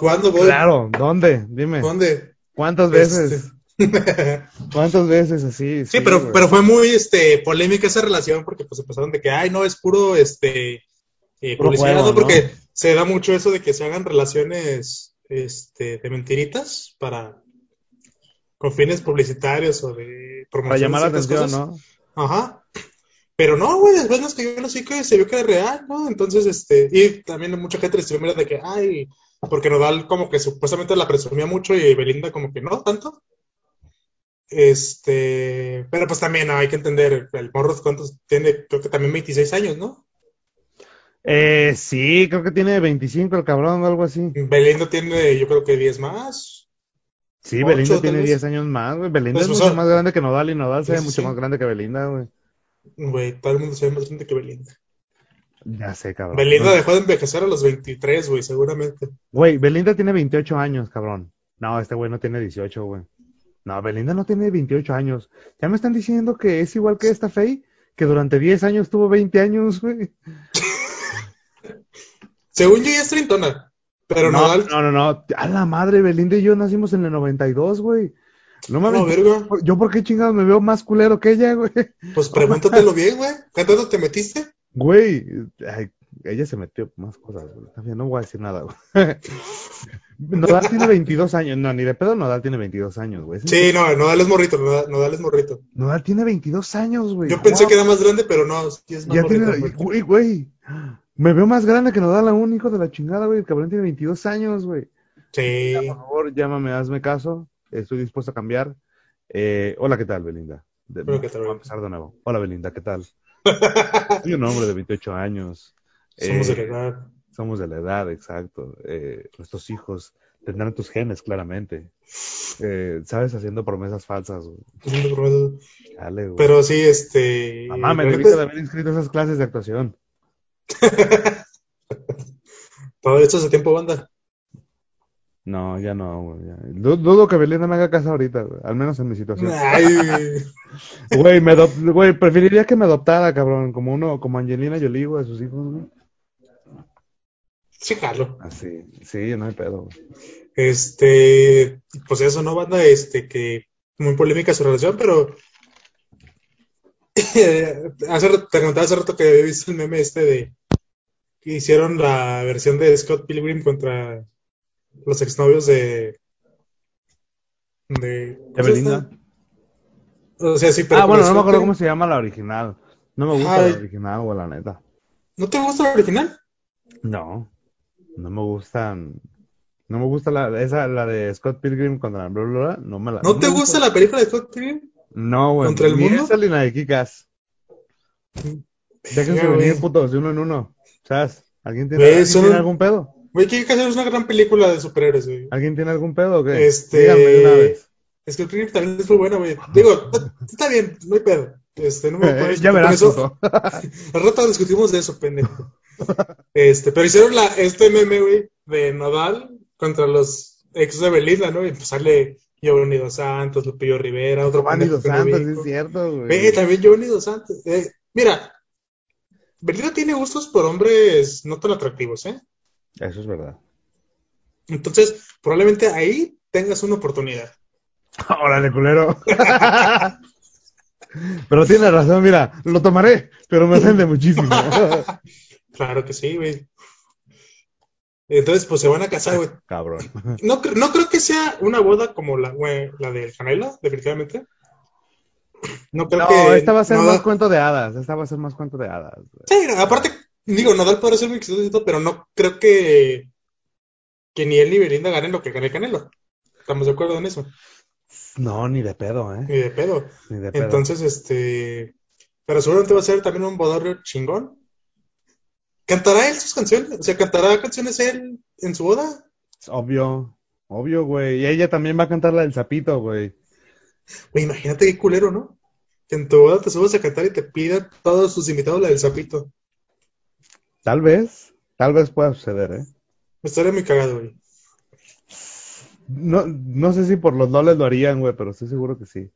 ¿Cuándo voy? Claro, ¿dónde? Dime. ¿Dónde? ¿Cuántas veces? Este, ¿Cuántas veces así? Sí, pero, güey. pero fue muy este, polémica esa relación porque pues empezaron de que, ay, no, es puro este, eh, Puro publicidad, juego, ¿no? Porque se da mucho eso de que se hagan relaciones este, de mentiritas para con fines publicitarios o de Para promoción llamar la atención, cosas. ¿no? Ajá. Pero no, güey, después nos cayó el hocico y se vio que era real, ¿no? Entonces, este, y también mucha gente le escribió mira, de que, ay, porque Nodal como que supuestamente la presumía mucho y Belinda como que no tanto. Este, pero pues también no, hay que entender, el morro cuántos tiene, creo que también 26 años, ¿no? Eh, sí, creo que tiene 25 el cabrón o algo así. Belinda tiene, yo creo que 10 más. Sí, Belinda tiene vez. 10 años más, güey. Belinda Pues, es o mucho sea, más grande que Nodal y Nodal se ve sí, mucho sí. más grande que Belinda, güey. Güey, todo el mundo se ve más grande que Belinda. Ya sé, cabrón. Belinda dejó de envejecer a los 23, güey, seguramente. Güey, Belinda tiene 28 años, cabrón. No, este güey no tiene 18, güey. No, Belinda no tiene 28 años. Ya me están diciendo que es igual que esta Fey, que durante 10 años tuvo 20 años, güey. Según yo ya es treintona, pero no, no, no, no. A la madre, Belinda y yo nacimos en el 92, güey. No mames. no, verga. ¿Yo por qué chingados me veo más culero que ella, güey? Pues pregúntatelo bien, güey. ¿Qué tanto te metiste? Güey, ay, ella se metió más cosas, güey. No voy a decir nada, güey. Nodal tiene 22 años. No, ni de pedo Nodal tiene 22 años, güey. Sí, no, Nodal es morrito, Nodal, Nodal es morrito. Nodal tiene 22 años, güey. Yo pensé Guau. que era más grande, pero no, sí es más Ya morrito. tiene, güey. güey, güey. Me veo más grande que Nodal aún, hijo de la chingada, güey. El cabrón tiene 22 años, güey. Sí. Por favor, llámame, hazme caso. Estoy dispuesto a cambiar. Eh, hola, ¿qué tal, Belinda? De- de nuevo. Hola, Belinda, ¿qué tal? Soy un hombre de 28 años. Somos Eh, de la edad. Somos de la edad, exacto. Eh, nuestros hijos tendrán tus genes, claramente. Eh, ¿Sabes? Haciendo promesas falsas. Haciendo promesas. Dale, güey. Pero sí, este. Mamá, me debiste de haber inscrito a esas clases de actuación. Todo esto hace tiempo, banda. No, ya no, güey. ya. Dudo que Belinda me haga caso ahorita, güey. Al menos en mi situación. Ay, Güey, me adop- güey, preferiría que me adoptara, cabrón. Como uno, como Angelina Jolie, güey, a sus hijos, güey. sí, jalo. Así, sí, no hay pedo, güey. Este, pues eso, ¿no, banda? Este, que muy polémica su relación, pero hace, rato- te contaba hace rato que había visto el meme este de que hicieron la versión de Scott Pilgrim contra los exnovios de de, ¿De Belinda? O sea, sí, pero Ah, bueno, no me acuerdo cómo se llama la original. No me gusta Ay. la original, güey, la neta. ¿No te gusta la original? No, no me gustan. No me gusta la, esa, la de Scott Pilgrim contra la bla, bla, bla, no me la. ¿No me te gusta la película de Scott Pilgrim? No, güey. contra el mundo? esa ni la de Kikas. Déjense Verga, venir, putos, de uno en uno. ¿Sabes? ¿Alguien tiene, Güey, ¿alguien son- tiene algún pedo? Güey, ¿qué que hacer? Es una gran película de superhéroes, güey. ¿Alguien tiene algún pedo o qué? Este- Díganme de una vez. Scott Pilgrim también es muy buena, güey. Digo, está bien, no hay pedo. Este, no me a ya verás, eso. Al rato discutimos de eso, pendejo. Este, pero hicieron la, este meme, güey, de Nodal contra los ex de Belinda, ¿no? Y pues sale Giovanni Dos Santos, Lupillo Rivera, otro Giovanni Dos que Santos, sí es cierto, güey. Ve, también Giovanni Dos Santos. Eh, mira, Belinda tiene gustos por hombres no tan atractivos, ¿eh? Eso es verdad. Entonces, probablemente ahí tengas una oportunidad. Órale, culero. Pero tiene razón, mira, lo tomaré, pero me ofende muchísimo. Claro que sí, güey. Entonces, pues se van a casar, güey. Cabrón. No, no creo que sea una boda como la, güey, la del Canelo, definitivamente. No creo No, que. esta va a ser Nodal- más cuento de hadas. Esta va a ser más cuento de hadas. güey. Sí, aparte, digo, Nadal podrá ser muy exitoso, pero no creo que, que ni él ni Belinda ganen lo que gane el Canelo. Estamos de acuerdo en eso. No, ni de pedo, ¿eh? Ni de pedo. Ni de pedo. Entonces, este. Pero seguramente va a ser también un bodorrio chingón. ¿Cantará él sus canciones? O sea, ¿cantará canciones él en su boda? Obvio, obvio, güey. Y ella también va a cantar la del sapito, güey. Güey, imagínate qué culero, ¿no? Que en tu boda te subas a cantar y te pidan todos tus invitados la del sapito. Tal vez, tal vez pueda suceder, ¿eh? Estaría muy cagado, güey. No, no sé si por los doles lo harían, güey, pero estoy seguro que sí.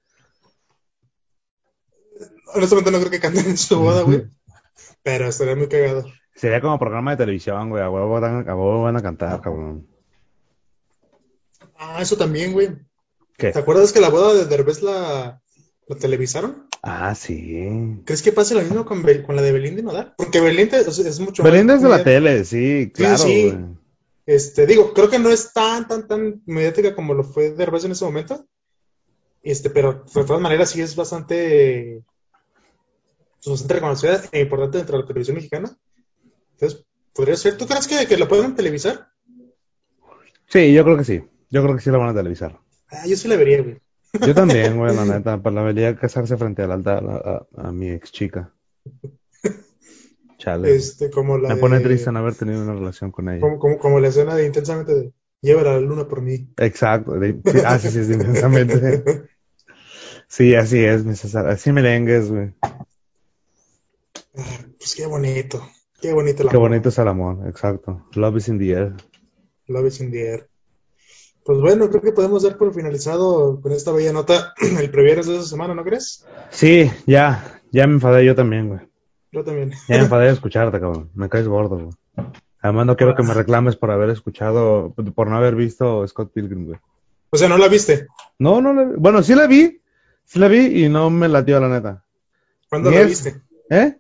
Honestamente no creo que canten en su boda, güey. Pero estaría muy cagado. Sería como programa de televisión, güey. A huevo van a, a huevo van a cantar, cabrón. Ah, eso también, güey. ¿Qué? ¿Te acuerdas que la boda de Derbez la, la televisaron? Ah, sí. ¿Crees que pase lo mismo con, Bel- con la de Belinda y Nodal? Porque Belinda sea, es mucho Belinda es de la tele, sí, claro, sí. Este, digo, creo que no es tan, tan, tan mediática como lo fue Derbez en ese momento. Este, pero de todas maneras sí es bastante, pues, bastante reconocida e importante dentro de la televisión mexicana. Entonces, podría ser. ¿Tú crees que, que la pueden televisar? Sí, yo creo que sí. Yo creo que sí la van a televisar. Ah, yo sí la vería, güey. Yo también, güey, la neta. Para la vería casarse frente al altar a, a- a mi ex chica. Chale. Este, como la Me pone de- triste no haber tenido una relación con ella. Como, como, como la escena de intensamente de Llévala a la luna por mí. Exacto. de- sí, ah, sí, sí, sí, intensamente. Sí, así es, necesario. Así merengues, güey. Ah, pues qué bonito. Qué bonito la Qué bonito es el amor, exacto. Love is in the air. Love is in the air. Pues bueno, creo que podemos dar por finalizado con esta bella nota el previernes de esa semana, ¿no crees? Sí, ya, ya me enfadé yo también, güey. Yo también. Ya me enfadé de escucharte, cabrón. Me caes gordo, güey. Además no quiero que me reclames por haber escuchado, por no haber visto Scott Pilgrim, güey. O sea, ¿no la viste? No, no la vi. Bueno, sí la vi, sí la vi y no me latió la neta. ¿Cuándo Ni la es- viste? ¿Eh?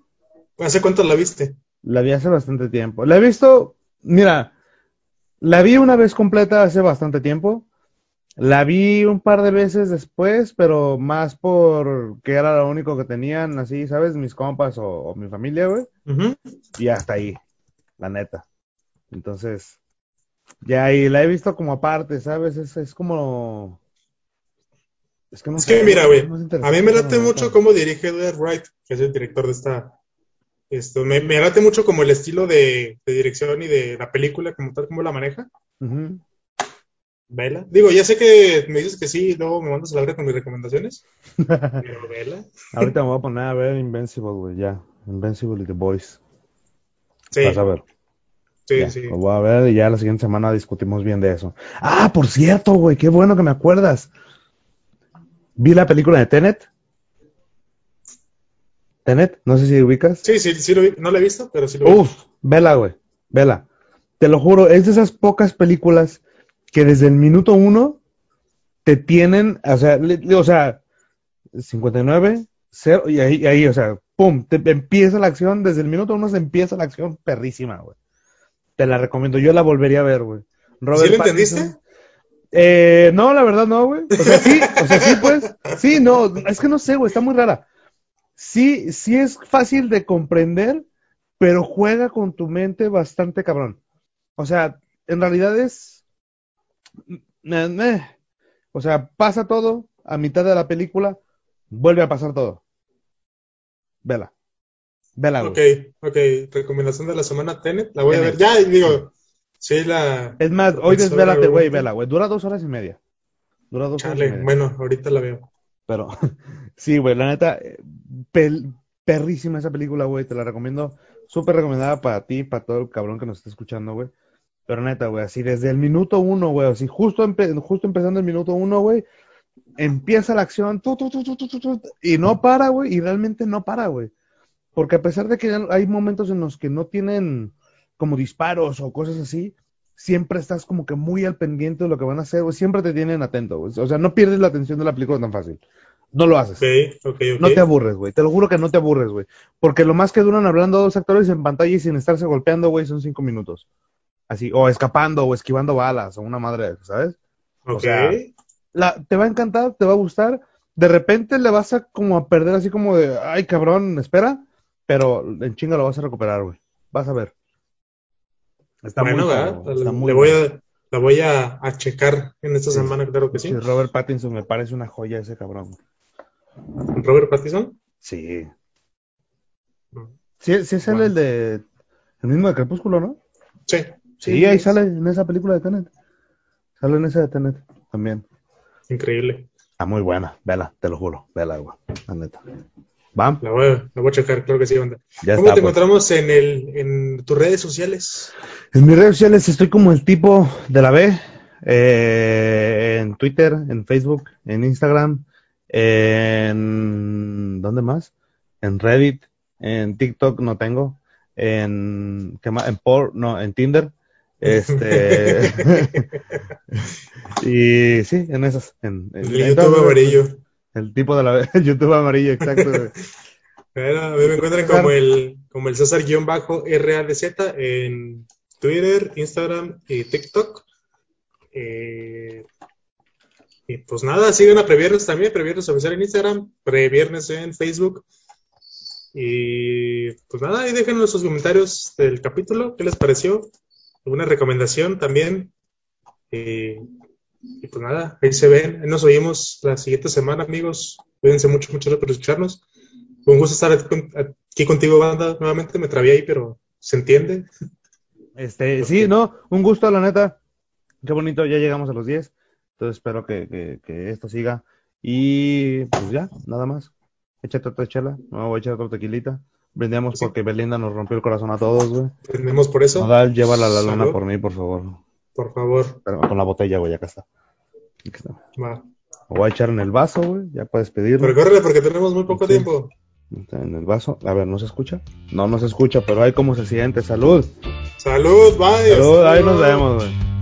¿Hace cuánto la viste? La vi hace bastante tiempo. La he visto, mira, la vi una vez completa hace bastante tiempo. La vi un par de veces después, pero más porque era lo único que tenían, así, ¿sabes? Mis compas o, o mi familia, güey. Y hasta ahí, la neta. Entonces, ya, y la he visto como aparte, ¿sabes? Es, es como... Es que no Es sé, que mira, güey, a mí me la late mucho cómo dirige Edgar Wright, que es el director de esta... Esto, me, me late mucho como el estilo de, de dirección y de la película, como tal, como la maneja. Vela. Digo, ya sé que me dices que sí, y luego me mandas a la verga con mis recomendaciones. Pero vela. Ahorita me voy a poner a ver Invincible, güey, ya. Invincible y The Boys. Sí, Vas a ver. sí, Ya, sí. Lo voy a ver y ya la siguiente semana discutimos bien de eso. Ah, por cierto, güey, qué bueno que me acuerdas. Vi la película de Tenet. Tenet, no sé si ubicas. Sí, sí, sí lo vi. No la he visto, pero sí lo vi. Uf, vela, güey, vela. Te lo juro, es de esas pocas películas que desde el minuto uno te tienen, o sea, le- o sea, 59, 0, y ahí, ahí, o sea, pum, te empieza la acción, desde el minuto uno se empieza la acción perrísima, güey. Te la recomiendo, yo la volvería a ver, güey. Robert ¿Sí Pattinson. entendiste? Eh, no, la verdad no, güey. O sea, sí, o sea, sí, pues. Sí, no, es que no sé, güey, está muy rara. Sí, sí es fácil de comprender, pero juega con tu mente bastante cabrón. O sea, en realidad es. O sea, pasa todo, a mitad de la película, vuelve a pasar todo. Vela. Vela. Ok, ok. Recomendación de la semana Tenet. La voy a ver. Ya, y digo, sí, la. Es más, hoy desvélate, güey, vela, güey. Dura dos horas y media. Dura dos horas y media. bueno, ahorita la veo. Pero, sí, güey, la neta, eh, perrísima esa película, güey, te la recomiendo, súper recomendada para ti, para todo el cabrón que nos está escuchando, güey. Pero neta, güey, así desde el minuto uno, güey, así justo, empe- justo empezando el minuto uno, güey, empieza la acción, y no para, güey, y realmente no para, güey. Porque a pesar de que hay momentos en los que no tienen como disparos o cosas así, siempre estás como que muy al pendiente de lo que van a hacer, güey, siempre te tienen atento. O sea, no pierdes la atención de la película tan fácil. No lo haces. Ok, ok, ok. No te aburres, güey. Te lo juro que no te aburres, güey. Porque lo más que duran hablando dos actores en pantalla y sin estarse golpeando, güey, son cinco minutos. Así, o escapando, o esquivando balas, o una madre, ¿sabes? Ok. sea, La, te va a encantar, te va a gustar. De repente le vas a como a perder así como de, ay, cabrón, espera. Pero en chinga lo vas a recuperar, güey. Vas a ver. Está bueno, muy ¿verdad? está Le voy a, la voy a, a checar en esta Sí. semana, claro que sí. Sí, Robert Pattinson me parece una joya ese cabrón. Robert Pattinson. Sí. Sí, sí es él Bueno. el de... El mismo de Crepúsculo, ¿no? Sí. Sí, ahí sale en esa película de Tenet. Sale en esa de Tenet también. Increíble. Está muy buena, vela, te lo juro, vela, güey, la neta. ¿Va? La voy, a, la voy a checar, claro que sí, banda. Ya ¿Cómo está, te pues. encontramos en, el, en tus redes sociales? En mis redes sociales estoy como el tipo de la B, Eh, en Twitter, en Facebook, en Instagram, en... ¿Dónde más? En Reddit, en TikTok no tengo, en... ¿qué más? En por, no, en Tinder. Este... y sí, en esas. En, en- El YouTube amarillo. El tipo de la... El YouTube amarillo, exacto. Bueno, a mí me encuentran como el, como el César-RADZ en Twitter, Instagram y TikTok. Eh, y pues nada, sigan a Previernes también, Previernes oficial en Instagram, Previernes en Facebook. Y pues nada, ahí déjenos sus comentarios del capítulo, ¿qué les pareció? ¿Alguna recomendación también? Y, y pues nada, ahí se ven, ahí nos oímos la siguiente semana, amigos. Cuídense mucho, mucho gracias por escucharnos. Un gusto estar aquí contigo, banda. Nuevamente me trabé ahí, pero se entiende. Este, sí, no, un gusto, la neta. Qué bonito, ya llegamos a los 10. Entonces espero que, que, que esto siga. Y pues ya, nada más. Échate otra chela, no voy a echar otra tequilita. Brindemos Sí. porque Belinda nos rompió el corazón a todos, güey. Tenemos por eso. Nodal, llévala a la luna Salud. por mí, por favor. Por favor. Pero con la botella, güey, acá está. Aquí está. Va. Lo voy a echar en el vaso, güey, ya puedes pedirlo. Pero córrele porque tenemos muy poco Sí. tiempo. Está en el vaso. A ver, ¿no se escucha? No, no se escucha, pero ahí cómo se siente. Salud. Salud, bye. Salud, ahí nos vemos, güey.